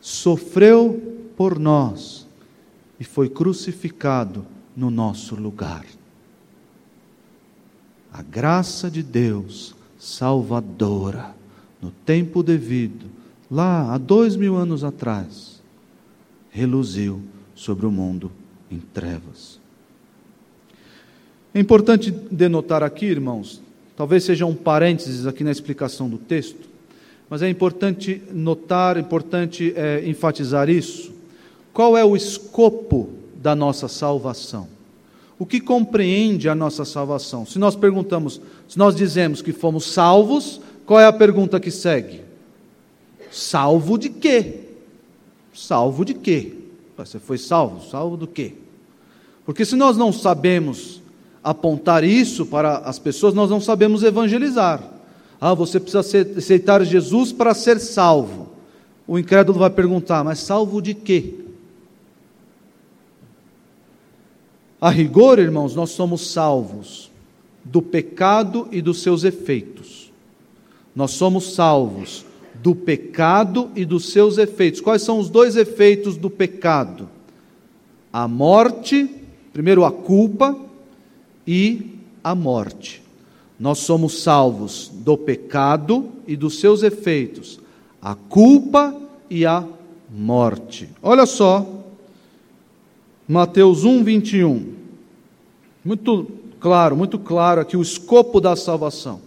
sofreu por nós e foi crucificado no nosso lugar. A graça de Deus salvadora, no tempo devido, lá há dois mil anos atrás, reluziu sobre o mundo em trevas. É importante denotar aqui, irmãos, talvez seja um parênteses aqui na explicação do texto, mas é importante notar, importante é, enfatizar isso. Qual é o escopo da nossa salvação? o que compreende a nossa salvação. Se nós perguntamos, se nós dizemos que fomos salvos, qual é a pergunta que segue? Salvo de quê? Salvo de quê? Você foi salvo? Salvo do quê? Porque se nós não sabemos apontar isso para as pessoas, nós não sabemos evangelizar. Ah, você precisa aceitar Jesus para ser salvo. O incrédulo vai perguntar, mas salvo de quê? A rigor, irmãos, nós somos salvos do pecado e dos seus efeitos. Nós somos salvos do pecado e dos seus efeitos. Quais são os dois efeitos do pecado? A morte, primeiro a culpa e a morte. Nós somos salvos do pecado e dos seus efeitos, a culpa e a morte. Olha só, Mateus 1, 21. Muito claro, muito claro aqui o escopo da salvação.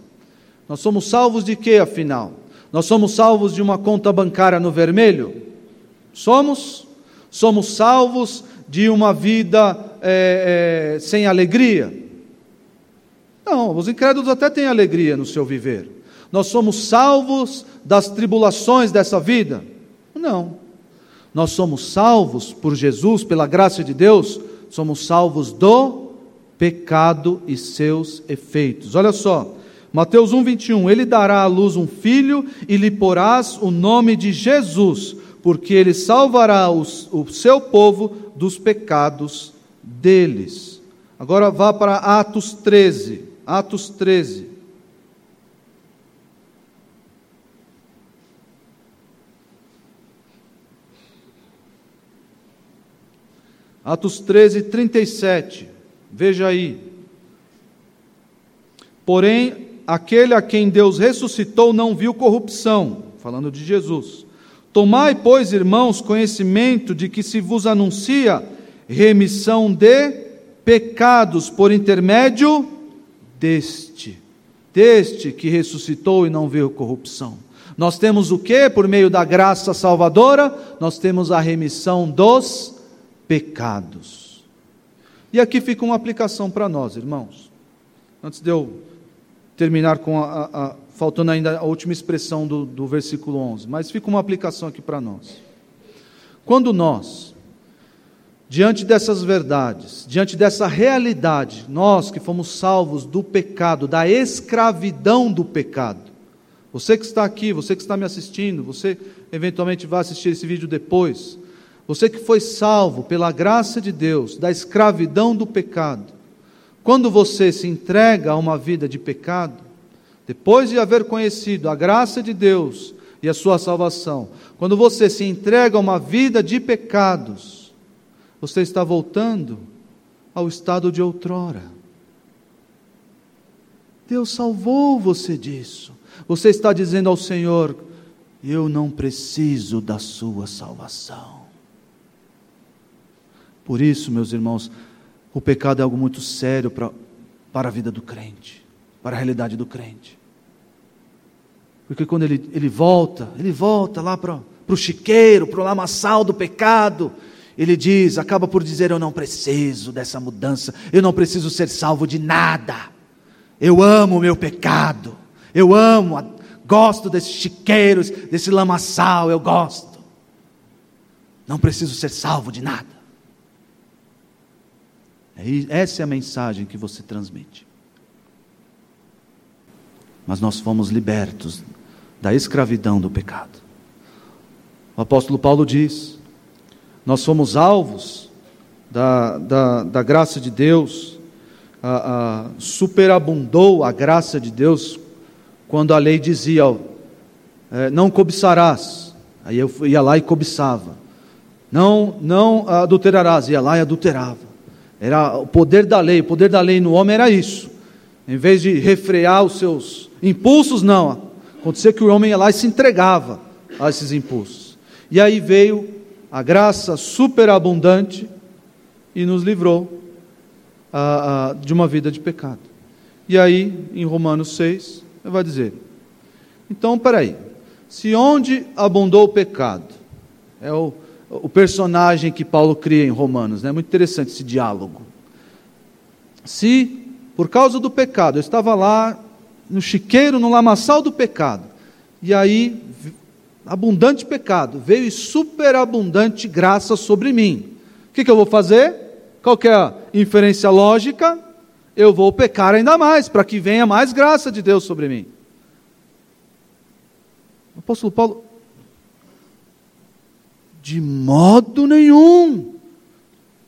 Nós somos salvos de quê, afinal? Nós somos salvos de uma conta bancária no vermelho? Somos? Somos salvos de uma vida é, é, sem alegria? Não, os incrédulos até têm alegria no seu viver. Nós somos salvos das tribulações dessa vida? Não. Nós somos salvos por Jesus, pela graça de Deus, somos salvos do pecado e seus efeitos. Olha só, Mateus 1:21, ele dará à luz um filho e lhe porás o nome de Jesus, porque ele salvará os, o seu povo dos pecados deles. Agora vá para Atos 13. Atos 13. Atos 13, 37. Veja aí. Porém, aquele a quem Deus ressuscitou não viu corrupção, falando de Jesus. Tomai, pois, irmãos, conhecimento de que se vos anuncia remissão de pecados por intermédio deste, deste que ressuscitou e não viu corrupção. Nós temos o que? Por meio da graça salvadora, nós temos a remissão dos pecados. E aqui fica uma aplicação para nós, irmãos. Antes de eu terminar com a, a, a faltando ainda a última expressão do, do versículo 11, mas fica uma aplicação aqui para nós. Quando nós, diante dessas verdades, diante dessa realidade, nós que fomos salvos do pecado, da escravidão do pecado, você que está aqui, você que está me assistindo, você eventualmente vai assistir esse vídeo depois, você que foi salvo pela graça de Deus da escravidão do pecado, quando você se entrega a uma vida de pecado, depois de haver conhecido a graça de Deus e a sua salvação, quando você se entrega a uma vida de pecados, você está voltando ao estado de outrora. Deus salvou você disso. Você está dizendo ao Senhor: Eu não preciso da sua salvação. Por isso, meus irmãos, o pecado é algo muito sério para, para a vida do crente, para a realidade do crente. Porque quando ele, ele volta, ele volta lá para, para o chiqueiro, para o lamaçal do pecado, ele diz, acaba por dizer: Eu não preciso dessa mudança, eu não preciso ser salvo de nada, eu amo o meu pecado, eu amo Gosto desses chiqueiros, desse lamaçal, eu gosto. Não preciso ser salvo de nada. É essa é a mensagem que você transmite. Mas nós fomos libertos da escravidão do pecado. O apóstolo Paulo diz: nós fomos alvos da, da, da graça de Deus, a, a, superabundou a graça de Deus quando a lei dizia: ó, é, não cobiçarás. Aí eu ia lá e cobiçava. Não, não adulterarás. Ia lá e adulterava. Era o poder da lei. O poder da lei no homem era isso. Em vez de refrear os seus impulsos, não. Acontecia que o homem ia lá e se entregava a esses impulsos. E aí veio a graça superabundante e nos livrou de uma vida de pecado. E aí, em Romanos 6, ele vai dizer: então, peraí, se onde abundou o pecado, é o, o personagem que Paulo cria em Romanos, é né? muito interessante esse diálogo. Se por causa do pecado eu estava lá no chiqueiro, no lamaçal do pecado, e aí abundante pecado, veio superabundante graça sobre mim. O que, que eu vou fazer? Qual é a inferência lógica? Eu vou pecar ainda mais, para que venha mais graça de Deus sobre mim. O apóstolo Paulo, de modo nenhum,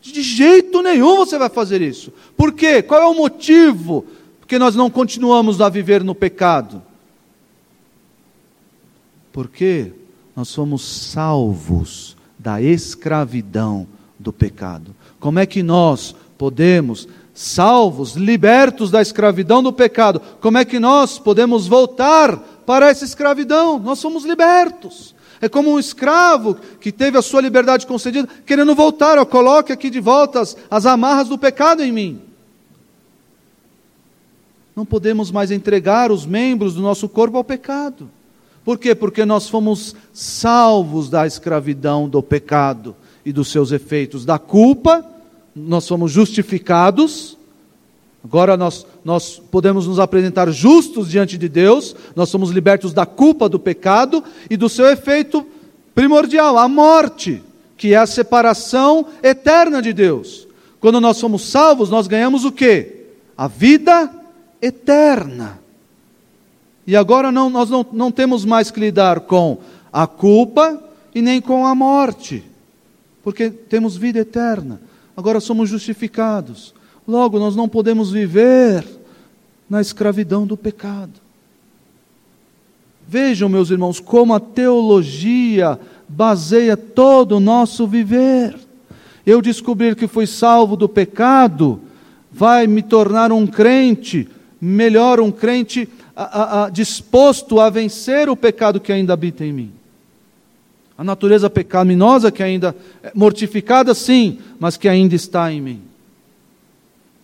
de jeito nenhum você vai fazer isso. Por quê? Qual é o motivo? Porque nós não continuamos a viver no pecado. Porque nós somos salvos da escravidão do pecado. Como é que nós podemos, salvos, libertos da escravidão do pecado, como é que nós podemos voltar para essa escravidão? Nós somos libertos. É como um escravo que teve a sua liberdade concedida, querendo voltar, coloque aqui de volta as, as amarras do pecado em mim. Não podemos mais entregar os membros do nosso corpo ao pecado. Por quê? Porque nós fomos salvos da escravidão do pecado e dos seus efeitos, da culpa, nós fomos justificados. Agora nós, nós podemos nos apresentar justos diante de Deus, nós somos libertos da culpa do pecado e do seu efeito primordial, a morte, que é a separação eterna de Deus. Quando nós somos salvos, nós ganhamos o quê? A vida eterna. E agora não, nós não, não temos mais que lidar com a culpa e nem com a morte, porque temos vida eterna. Agora somos justificados. Logo, nós não podemos viver na escravidão do pecado. Vejam, meus irmãos, como a teologia baseia todo o nosso viver. Eu descobrir que fui salvo do pecado vai me tornar um crente, melhor, um crente a, a, disposto a vencer o pecado que ainda habita em mim. A natureza pecaminosa que ainda é mortificada, sim, mas que ainda está em mim.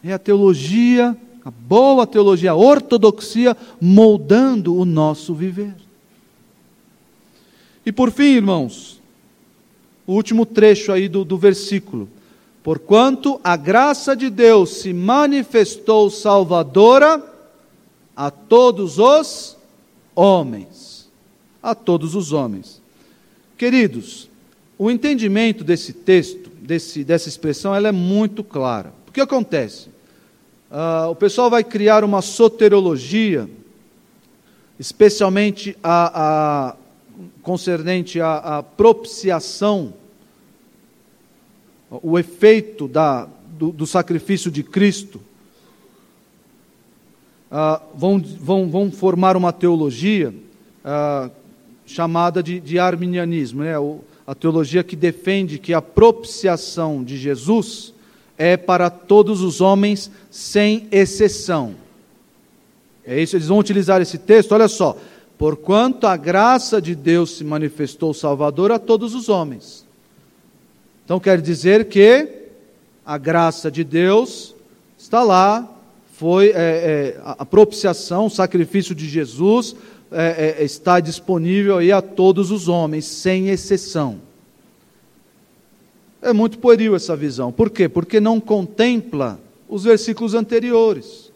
É a teologia, a boa teologia, a ortodoxia, moldando o nosso viver. E por fim, irmãos, o último trecho aí do, do versículo. Porquanto a graça de Deus se manifestou salvadora a todos os homens. A todos os homens. Queridos, o entendimento desse texto, desse, dessa expressão, ela é muito clara. O que acontece? Uh, o pessoal vai criar uma soterologia, especialmente a, a concernente à, propiciação, o efeito da, do, do sacrifício de Cristo ah, vão, vão, vão formar uma teologia ah, chamada de, de arminianismo, né? O, a teologia que defende que a propiciação de Jesus é para todos os homens sem exceção. É isso, eles vão utilizar esse texto, olha só. Porquanto a graça de Deus se manifestou Salvador a todos os homens. Então quer dizer que a graça de Deus está lá foi é, é, a propiciação, o sacrifício de Jesus é, é, está disponível aí a todos os homens, sem exceção. É muito pueril essa visão. Por quê? Porque não contempla os versículos anteriores.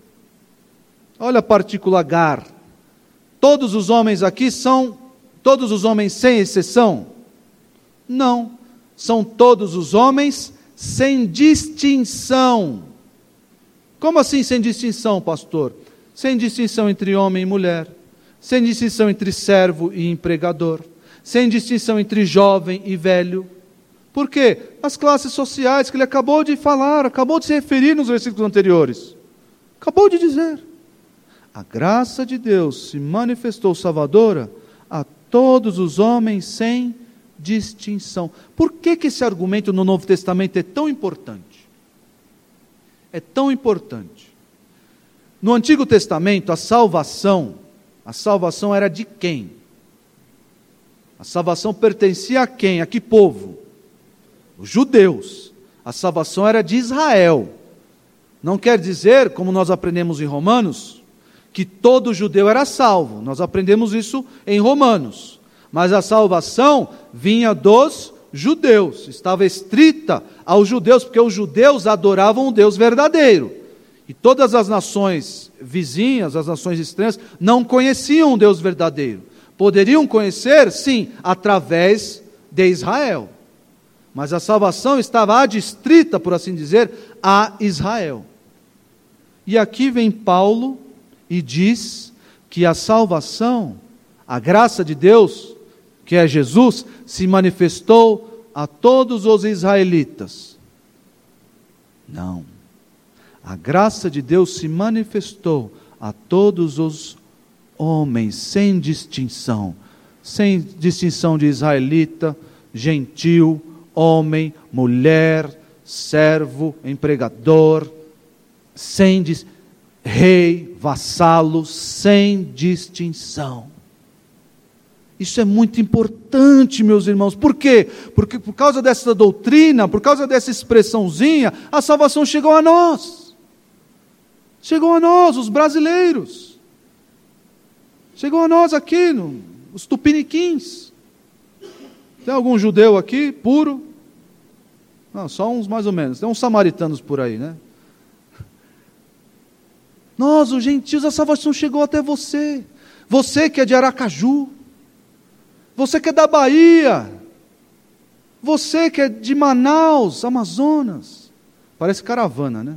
Olha a partícula gar. Todos os homens aqui são todos os homens sem exceção? Não. São todos os homens sem distinção. Como assim sem distinção, pastor? Sem distinção entre homem e mulher, sem distinção entre servo e empregador, sem distinção entre jovem e velho. Por quê? As classes sociais que ele acabou de falar, acabou de se referir nos versículos anteriores. Acabou de dizer. A graça de Deus se manifestou salvadora a todos os homens sem distinção. Por que, que esse argumento no Novo Testamento é tão importante? É tão importante. No Antigo Testamento, a salvação, a salvação era de quem? A salvação pertencia a quem? A que povo? Os judeus. A salvação era de Israel. Não quer dizer, como nós aprendemos em Romanos, que todo judeu era salvo. Nós aprendemos isso em Romanos. Mas a salvação vinha dos judeus, estava estrita aos judeus, porque os judeus adoravam o Deus verdadeiro. E todas as nações vizinhas, as nações estranhas, não conheciam o Deus verdadeiro. Poderiam conhecer, sim, através de Israel. Mas a salvação estava adstrita, por assim dizer, a Israel. E aqui vem Paulo e diz que a salvação, a graça de Deus, que é Jesus, se manifestou a todos os israelitas. Não. A graça de Deus se manifestou a todos os homens, sem distinção, sem distinção de israelita, gentil, homem, mulher, servo, empregador, sem rei, vassalo, sem distinção. Isso é muito importante, meus irmãos. Por quê? Porque por causa dessa doutrina, por causa dessa expressãozinha, a salvação chegou a nós. Chegou a nós, os brasileiros. Chegou a nós aqui, no, os tupiniquins. Tem algum judeu aqui, puro? Não, só uns mais ou menos. Tem uns samaritanos por aí, né? Nós, os gentios, a salvação chegou até você. Você que é de Aracaju, você que é da Bahia, você que é de Manaus, Amazonas, parece caravana, né?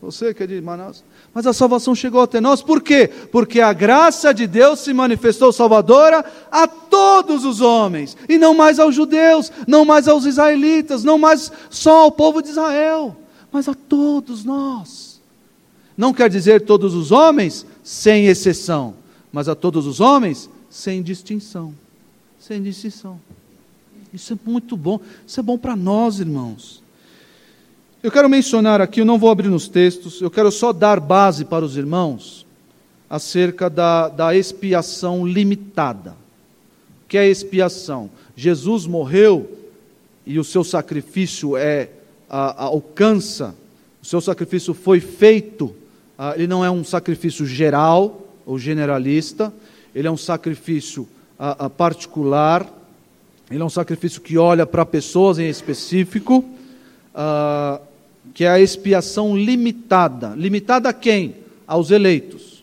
Você que é de Manaus, mas a salvação chegou até nós, por quê? Porque a graça de Deus se manifestou salvadora a todos os homens, e não mais aos judeus, não mais aos israelitas, não mais só ao povo de Israel, mas a todos nós. Não quer dizer todos os homens, sem exceção, mas a todos os homens, sem distinção sem distinção. Isso é muito bom, isso é bom para nós, irmãos. Eu quero mencionar aqui, eu não vou abrir nos textos, eu quero só dar base para os irmãos acerca da, da expiação limitada. O que é expiação? Jesus morreu e o seu sacrifício é a, a, alcança, o seu sacrifício foi feito, a, ele não é um sacrifício geral ou generalista, ele é um sacrifício particular, ele é um sacrifício que olha para pessoas em específico, que é a expiação limitada. Limitada a quem? Aos eleitos.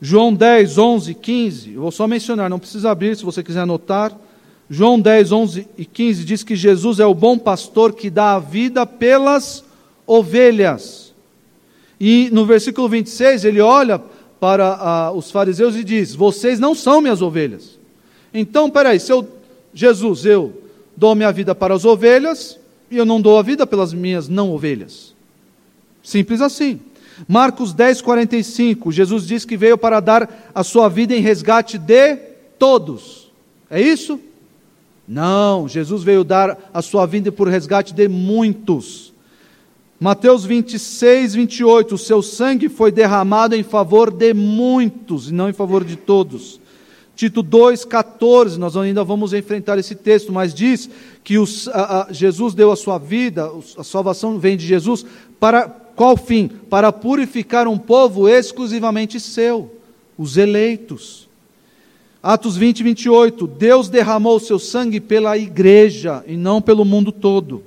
João 10, 11 15, eu vou só mencionar, não precisa abrir se você quiser anotar. João 10, 11 e 15 diz que Jesus é o bom pastor que dá a vida pelas ovelhas. E no versículo 26 ele olha para uh, os fariseus e diz: Vocês não são minhas ovelhas. Então, peraí, se eu, Jesus, eu dou minha vida para as ovelhas e eu não dou a vida pelas minhas não ovelhas. Simples assim. Marcos 10, 45, Jesus diz que veio para dar a sua vida em resgate de todos. É isso? Não, Jesus veio dar a sua vida por resgate de muitos. Mateus 26, 28, o seu sangue foi derramado em favor de muitos e não em favor de todos. Tito 2,14, nós ainda vamos enfrentar esse texto, mas diz que os, a, a, Jesus deu a sua vida, a salvação vem de Jesus, para qual fim? Para purificar um povo exclusivamente seu, os eleitos. Atos 20, 28, Deus derramou seu sangue pela igreja e não pelo mundo todo.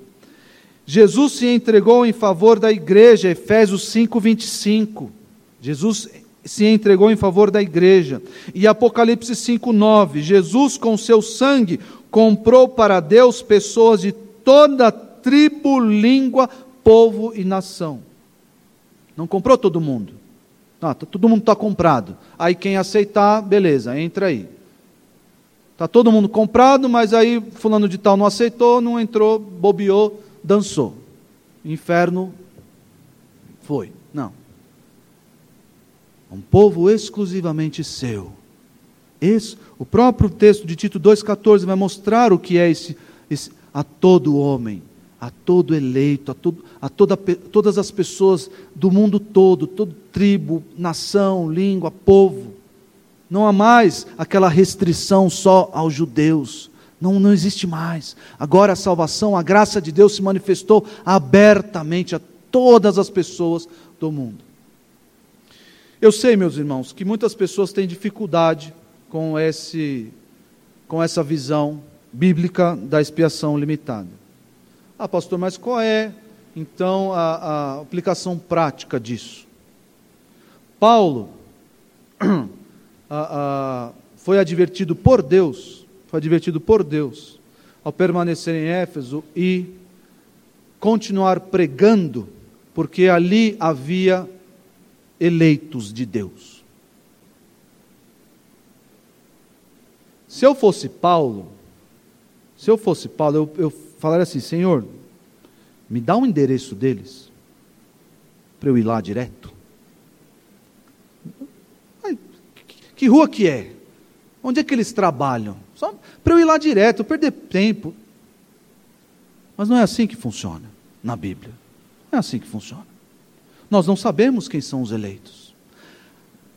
Jesus se entregou em favor da igreja, Efésios 5, 25. Jesus se entregou em favor da igreja. E Apocalipse 5:9, Jesus com seu sangue comprou para Deus pessoas de toda tribo, língua, povo e nação. Não comprou todo mundo. Ah, todo mundo está comprado. Aí quem aceitar, beleza, entra aí. Está todo mundo comprado, mas aí fulano de tal não aceitou, não entrou, bobeou, dançou. Inferno foi. Não. Um povo exclusivamente seu. Esse, o próprio texto de Tito 2,14 vai mostrar o que é esse, esse a todo homem, a todo eleito, a, todo, a toda, todas as pessoas do mundo todo, todo tribo, nação, língua, povo. Não há mais aquela restrição só aos judeus. Não, não existe mais. Agora a salvação, a graça de Deus se manifestou abertamente a todas as pessoas do mundo. Eu sei, meus irmãos, que muitas pessoas têm dificuldade com, esse, com essa visão bíblica da expiação limitada. Ah, pastor, mas qual é então a, a aplicação prática disso? Paulo <clears throat> a, a, foi advertido por Deus, foi advertido por Deus, ao permanecer em Éfeso e continuar pregando, porque ali havia eleitos de Deus. Se eu fosse Paulo, se eu fosse Paulo, eu, eu falaria assim: Senhor, me dá o um endereço deles, para eu ir lá direto. Que rua que é? Onde é que eles trabalham? Só para eu ir lá direto, perder tempo. Mas não é assim que funciona na Bíblia. Não é assim que funciona. Nós não sabemos quem são os eleitos.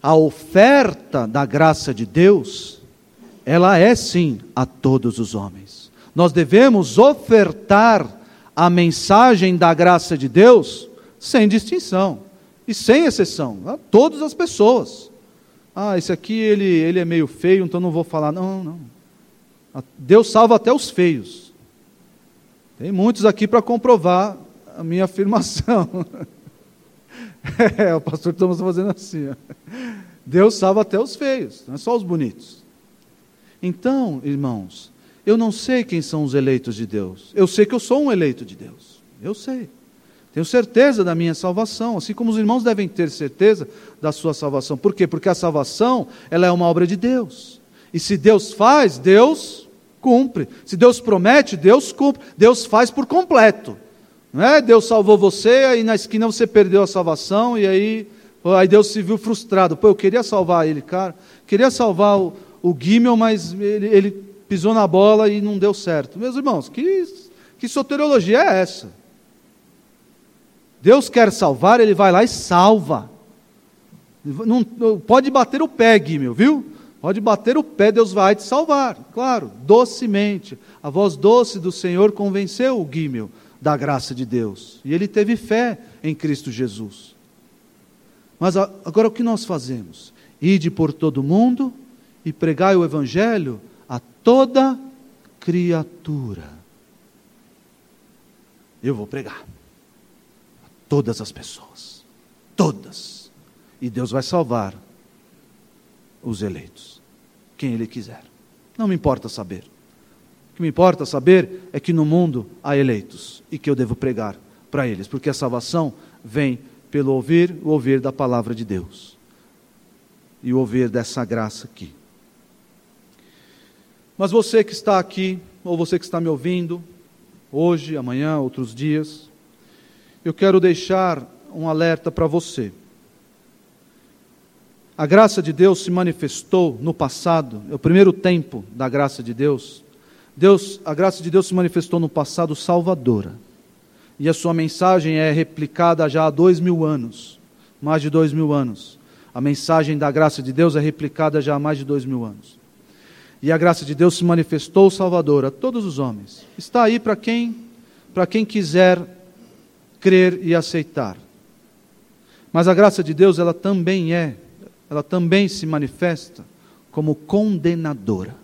A oferta da graça de Deus, ela é sim a todos os homens. Nós devemos ofertar a mensagem da graça de Deus sem distinção e sem exceção, a todas as pessoas. Ah, esse aqui ele, ele é meio feio, então não vou falar. Não, não. Deus salva até os feios. Tem muitos aqui para comprovar a minha afirmação. <laughs> <laughs> É, o pastor está fazendo assim. Ó. Deus salva até os feios, não é só os bonitos. Então, irmãos, eu não sei quem são os eleitos de Deus. Eu sei que eu sou um eleito de Deus. Eu sei. Tenho certeza da minha salvação, assim como os irmãos devem ter certeza da sua salvação. Por quê? Porque a salvação, ela é uma obra de Deus. E se Deus faz, Deus cumpre. Se Deus promete, Deus cumpre. Deus faz por completo. Não é? Deus salvou você, aí na esquina você perdeu a salvação, e aí, aí Deus se viu frustrado. Pô, eu queria salvar ele, cara. Queria salvar o, o mas ele, ele pisou na bola e não deu certo. Meus irmãos, que, que soteriologia é essa? Deus quer salvar, ele vai lá e salva. Não, pode bater o pé, Gimel, viu? Pode bater o pé, Deus vai te salvar. Claro, docemente. A voz doce do Senhor convenceu o Gimel da graça de Deus. E ele teve fé em Cristo Jesus. Mas agora o que nós fazemos? Ide por todo mundo e pregai o Evangelho a toda criatura. Eu vou pregar. A todas as pessoas. Todas. E Deus vai salvar os eleitos. Quem Ele quiser. Não me importa saber. O que me importa saber é que no mundo há eleitos e que eu devo pregar para eles, porque a salvação vem pelo ouvir, o ouvir da palavra de Deus e o ouvir dessa graça aqui. Mas você que está aqui, ou você que está me ouvindo, hoje, amanhã, outros dias, eu quero deixar um alerta para você. A graça de Deus se manifestou no passado, é o primeiro tempo da graça de Deus, Deus, a graça de Deus se manifestou no passado salvadora. E a sua mensagem é replicada já há dois mil anos, mais de dois mil anos. A mensagem da graça de Deus é replicada já há mais de dois mil anos. E a graça de Deus se manifestou salvadora a todos os homens. Está aí para quem, para quem quiser crer e aceitar. Mas a graça de Deus, ela também é, ela também se manifesta como condenadora.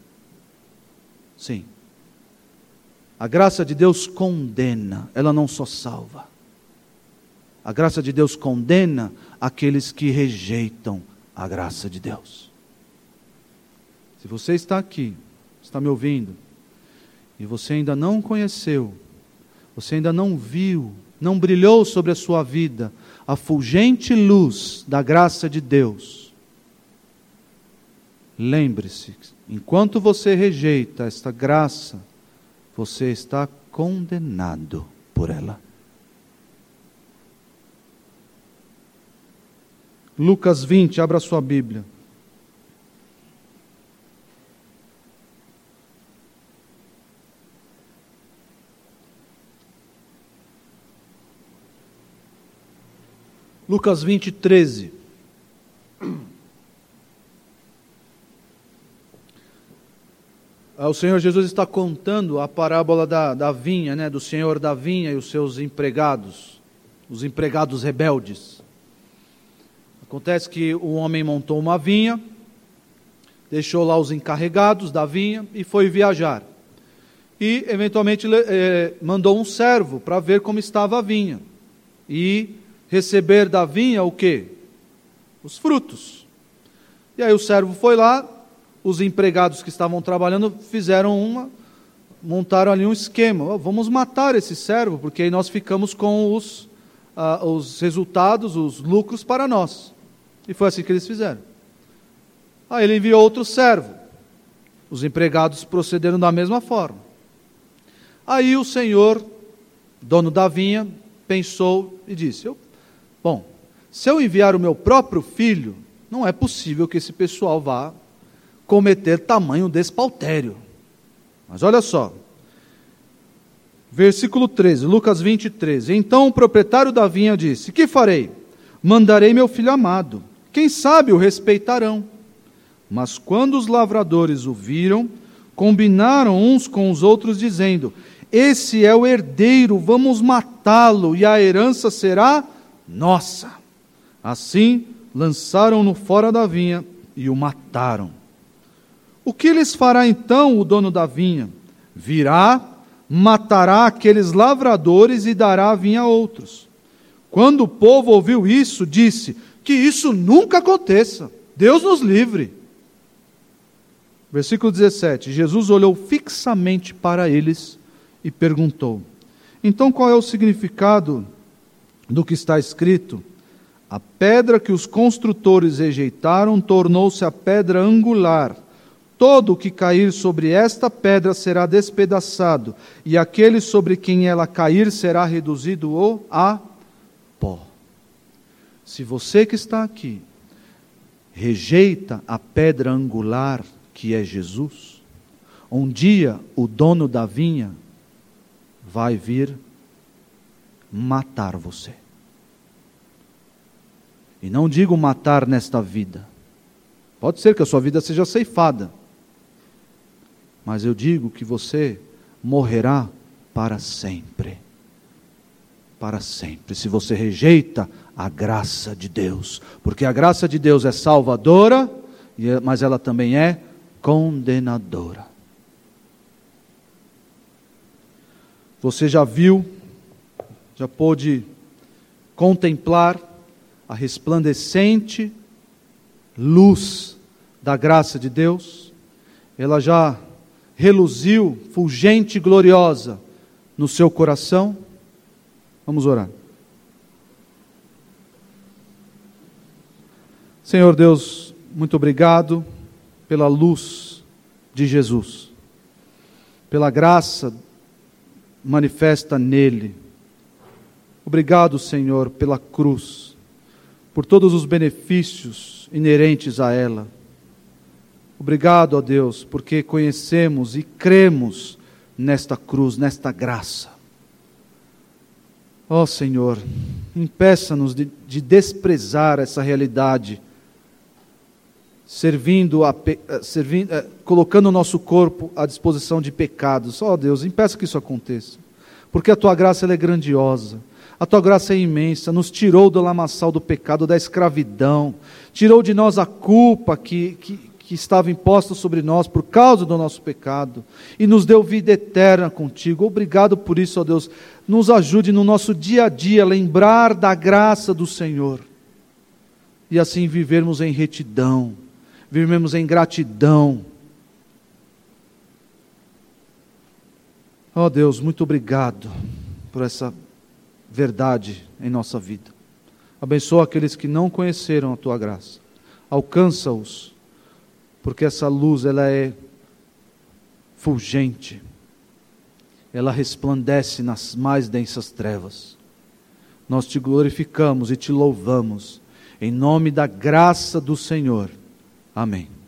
Sim. A graça de Deus condena, ela não só salva. A graça de Deus condena aqueles que rejeitam a graça de Deus. Se você está aqui, está me ouvindo, e você ainda não conheceu, você ainda não viu, não brilhou sobre a sua vida a fulgente luz da graça de Deus, lembre-se, enquanto você rejeita esta graça, você está condenado por ela. Lucas 20, abra sua Bíblia. Lucas 20, 13. O Senhor Jesus está contando a parábola da, da vinha, né, do Senhor da vinha e os seus empregados, os empregados rebeldes. Acontece que o homem montou uma vinha, deixou lá os encarregados da vinha e foi viajar. E, eventualmente, eh, mandou um servo para ver como estava a vinha. E receber da vinha o quê? Os frutos. E aí o servo foi lá, os empregados que estavam trabalhando fizeram uma, montaram ali um esquema. Vamos matar esse servo, porque aí nós ficamos com os, ah, os resultados, os lucros para nós. E foi assim que eles fizeram. Aí ele enviou outro servo. Os empregados procederam da mesma forma. Aí o senhor, dono da vinha, pensou e disse: Eu Bom, se eu enviar o meu próprio filho, não é possível que esse pessoal vá cometer tamanho despautério. Mas olha só, versículo 13, Lucas 20, 13. Então o proprietário da vinha disse: Que farei? Mandarei meu filho amado. Quem sabe o respeitarão. Mas quando os lavradores o viram, combinaram uns com os outros, dizendo: Esse é o herdeiro, vamos matá-lo, e a herança será nossa. Assim, lançaram-no fora da vinha e o mataram. O que lhes fará então o dono da vinha? Virá, matará aqueles lavradores e dará a vinha a outros. Quando o povo ouviu isso, disse: Que isso nunca aconteça. Deus nos livre. Versículo 17: Jesus olhou fixamente para eles e perguntou: Então qual é o significado do que está escrito: A pedra que os construtores rejeitaram tornou-se a pedra angular. Todo o que cair sobre esta pedra será despedaçado, e aquele sobre quem ela cair será reduzido a pó. Se você que está aqui rejeita a pedra angular que é Jesus, um dia o dono da vinha vai vir matar você. E não digo matar nesta vida. Pode ser que a sua vida seja ceifada. Mas eu digo que você morrerá para sempre. Para sempre. Se você rejeita a graça de Deus. Porque a graça de Deus é salvadora, é, mas ela também é condenadora. Você já viu, já pôde contemplar a resplandecente luz da graça de Deus, ela já reluziu, fulgente e gloriosa, no seu coração. Vamos orar. Senhor Deus, muito obrigado pela luz de Jesus, pela graça manifesta nele. Obrigado, Senhor, pela cruz por todos os benefícios inerentes a ela. Obrigado a Deus, porque conhecemos e cremos nesta cruz, nesta graça. Ó Senhor, impeça-nos de, de, desprezar essa realidade, servindo, a, eh, servindo eh, colocando o nosso corpo à disposição de pecados. Ó Deus, impeça que isso aconteça, porque a tua graça é grandiosa. A tua graça é imensa, nos tirou do lamaçal do pecado, da escravidão, tirou de nós a culpa que, que, que estava imposta sobre nós por causa do nosso pecado e nos deu vida eterna contigo. Obrigado por isso, ó Deus. Nos ajude no nosso dia a dia a lembrar da graça do Senhor. e assim vivermos em retidão, vivermos em gratidão. Ó oh Deus, muito obrigado por essa verdade em nossa vida. Abençoa aqueles que não conheceram a tua graça. Alcança-os, porque essa luz ela é fulgente. Ela resplandece nas mais densas trevas. Nós te glorificamos e te louvamos em nome da graça do Senhor. Amém.